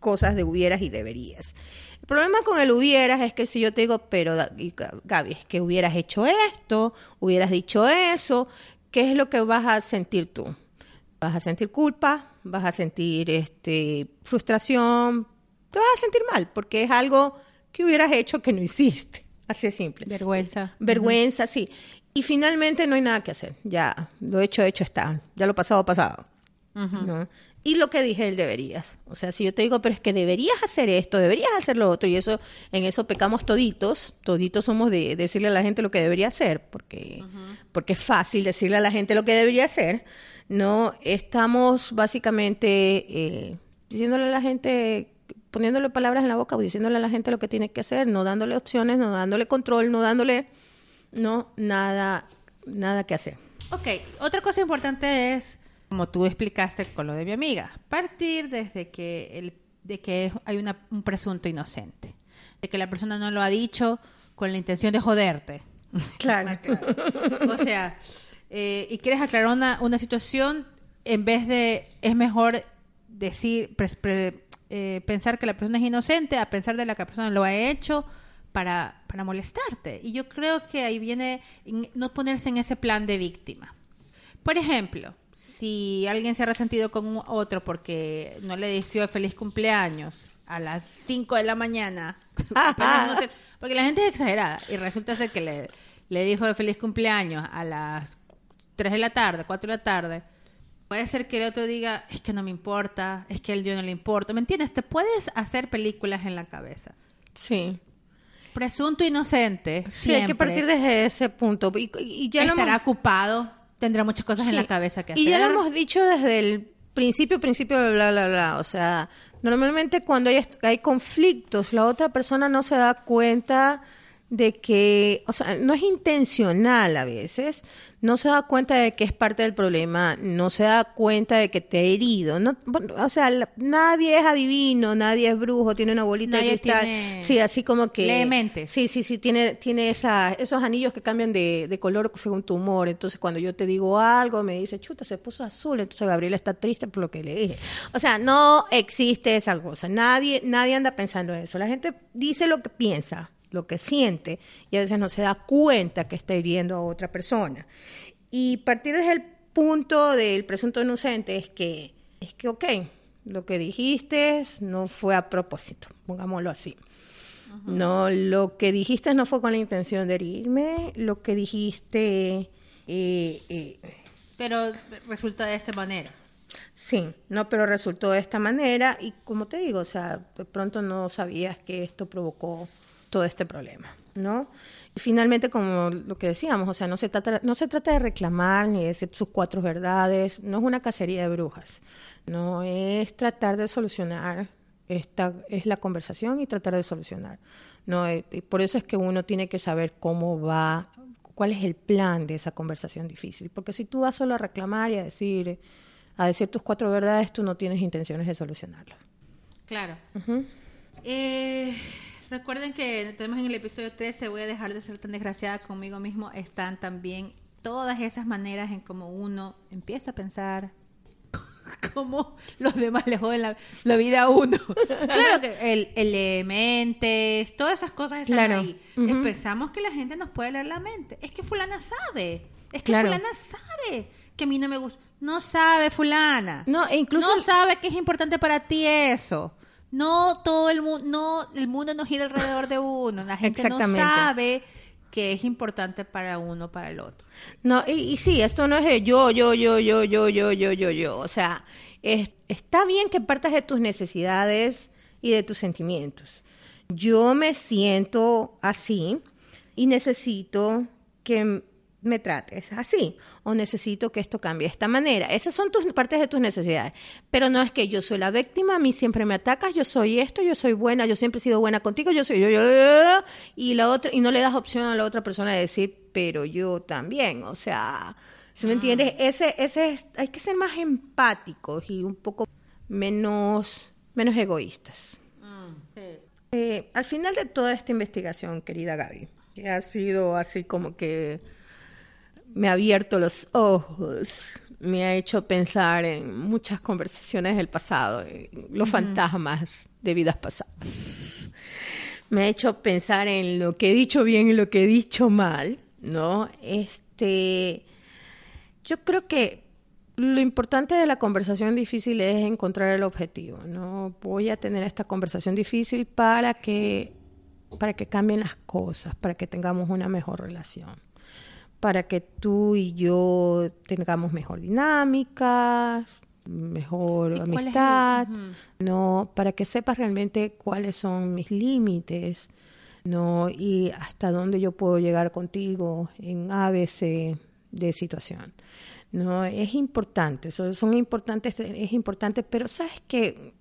cosas de hubieras y deberías. El problema con el hubieras es que si yo te digo, pero Gaby, es que hubieras hecho esto, hubieras dicho eso, ¿qué es lo que vas a sentir tú? Vas a sentir culpa, vas a sentir este, frustración, te vas a sentir mal, porque es algo que hubieras hecho que no hiciste. Así de simple. Vergüenza. Vergüenza, sí. Y finalmente no hay nada que hacer. Ya, lo hecho, hecho está. Ya lo pasado, pasado. ¿no? Y lo que dije, el deberías. O sea, si yo te digo, pero es que deberías hacer esto, deberías hacer lo otro, y eso, en eso pecamos toditos, toditos somos de decirle a la gente lo que debería hacer, porque, porque es fácil decirle a la gente lo que debería hacer, ¿no? Estamos básicamente eh, diciéndole a la gente, poniéndole palabras en la boca, o diciéndole a la gente lo que tiene que hacer, no dándole opciones, no dándole control, no dándole, no, nada, nada que hacer. Ok, otra cosa importante es, como tú explicaste con lo de mi amiga, partir desde que, el, de que hay una- un presunto inocente, de que la persona no lo ha dicho con la intención de joderte. <laughs> <laughs> Claro. O sea, eh, y quieres aclarar una, una situación, en vez de, es mejor decir, pre- eh, pensar que la persona es inocente a pensar de la que la persona lo ha hecho para, para molestarte. Y yo creo que ahí viene en- no ponerse en ese plan de víctima. Por ejemplo, si alguien se ha resentido con otro porque no le deseó feliz cumpleaños a las 5 de la mañana, <laughs> no sé- porque la gente es exagerada y resulta ser que le, le dijo el feliz cumpleaños a las 3 de la tarde, 4 de la tarde, puede ser que el otro diga, es que no me importa, es que a él yo no le importa, ¿me entiendes? Te puedes hacer películas en la cabeza. Sí. Presunto inocente, Sí, hay que partir desde ese punto. Y, y ya estará hemos, ocupado, tendrá muchas cosas en la cabeza que hacer. Y ya lo hemos dicho desde el principio, principio bla, bla, bla. O sea, normalmente cuando hay, hay conflictos, la otra persona no se da cuenta de que, o sea, no es intencional a veces, no se da cuenta de que es parte del problema, no se da cuenta de que te ha herido, no, o sea, la- nadie es adivino, nadie es brujo, tiene una bolita Nadie de cristal, tiene- sí, así como que lee mentes. Sí, sí, sí, tiene, tiene esa, esos anillos que cambian de, de color según tu humor. Entonces, cuando yo te digo algo, me dice, chuta, se puso azul. Entonces, Gabriela está triste por lo que le dije. O sea, no existe esa cosa. Nadie, nadie anda pensando eso. La gente dice lo que piensa, lo que siente, y a veces no se da cuenta que está hiriendo a otra persona. Y partir desde el punto del presunto inocente es que, es que, ok, lo que dijiste no fue a propósito, pongámoslo así. No, lo que dijiste no fue con la intención de herirme, lo que dijiste, eh, eh, Pero resulta de esta manera. sí, no, pero resultó de esta manera y como te digo, o sea, de pronto no sabías que esto provocó todo este problema, ¿no? Y finalmente, como lo que decíamos, o sea, no se trata, no se trata de reclamar ni de decir sus cuatro verdades, no es una cacería de brujas, no es tratar de solucionar esta es la conversación y tratar de solucionar. No, y por eso es que uno tiene que saber cómo va, cuál es el plan de esa conversación difícil, porque si tú vas solo a reclamar y a decir a decir tus cuatro verdades, tú no tienes intenciones de solucionarlo. Claro. Eh, recuerden que tenemos en el episodio 13, voy a dejar de ser tan desgraciada conmigo mismo, están también todas esas maneras en cómo uno empieza a pensar <laughs> cómo los demás le joden la, la vida a uno. claro que el, el mentes, todas esas cosas están Claro. ahí. Pensamos que la gente nos puede leer la mente. Es que fulana sabe. Es que Claro. fulana sabe que a mí no me gusta. No sabe fulana. No, e incluso- No sabe que es importante para ti eso. No todo el mundo, no, el mundo no gira alrededor de uno. La gente no sabe que es importante para uno, para el otro. No, y, y sí, esto no es de yo, yo, yo, yo, yo, yo, yo, yo, yo. O sea, es- está bien que partas de tus necesidades y de tus sentimientos. Yo me siento así y necesito que me trates así o necesito que esto cambie de esta manera. Esas son tus partes de tus necesidades. Pero no es que yo soy la víctima, a mí siempre me atacas, yo soy esto, yo soy buena, yo siempre he sido buena contigo, yo soy yo, yo, yo, yo, y la otra y no le das opción a la otra persona de decir, pero yo también, o sea, ¿sí me entiendes? Ese ese es, hay que ser más empáticos y un poco menos menos egoístas. Eh, al final de toda esta investigación, querida Gaby, que ha sido así como que me ha abierto los ojos, me ha hecho pensar en muchas conversaciones del pasado, los fantasmas de vidas pasadas. Me ha hecho pensar en lo que he dicho bien y lo que he dicho mal, ¿no? Este, yo creo que lo importante de la conversación difícil es encontrar el objetivo, ¿no? Voy a tener esta conversación difícil para que para que cambien las cosas, para que tengamos una mejor relación, para que tú y yo tengamos mejor dinámica, mejor Sí, ¿cuál es el- amistad, no, para que sepas realmente cuáles son mis límites, no, y hasta dónde yo puedo llegar contigo en ABC de situación. No, es importante, eso son importantes, es importante, pero sabes que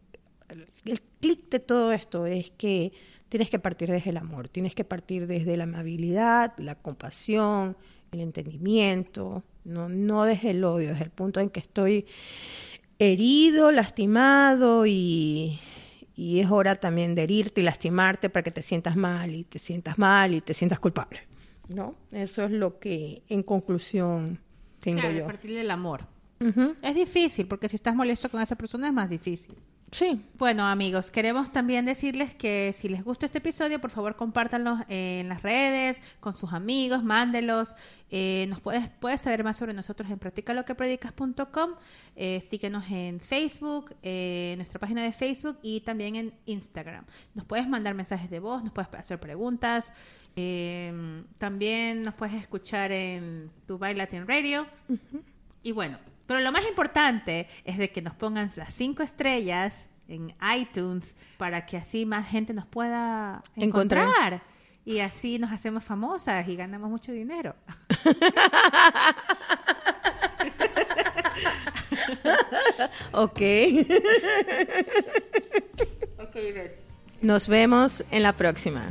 el clic de todo esto es que tienes que partir desde el amor, tienes que partir desde la amabilidad, la compasión, el entendimiento, no, no desde el odio, desde el punto en que estoy herido, lastimado y, y es hora también de herirte y lastimarte para que te sientas mal y te sientas mal y te sientas culpable, ¿no? Eso es lo que en conclusión tengo Claro, yo. a partir del amor. Es difícil, porque si estás molesto con esa persona es más difícil. Sí, Bueno, amigos, queremos también decirles que si les gusta este episodio, por favor, compártanlo en las redes, con sus amigos, mándelos. Eh, nos puedes, puedes saber más sobre nosotros en practicaloquepredicas.com. Eh, síguenos en Facebook, eh, en nuestra página de Facebook y también en Instagram. Nos puedes mandar mensajes de voz, nos puedes hacer preguntas. eh, también nos puedes escuchar en Dubai Latin Radio. Y bueno, pero lo más importante es de que nos pongan las cinco estrellas en iTunes para que así más gente nos pueda encontrar. Encontrar. Y así nos hacemos famosas y ganamos mucho dinero. <laughs> ok. Ok, Nos vemos en la próxima.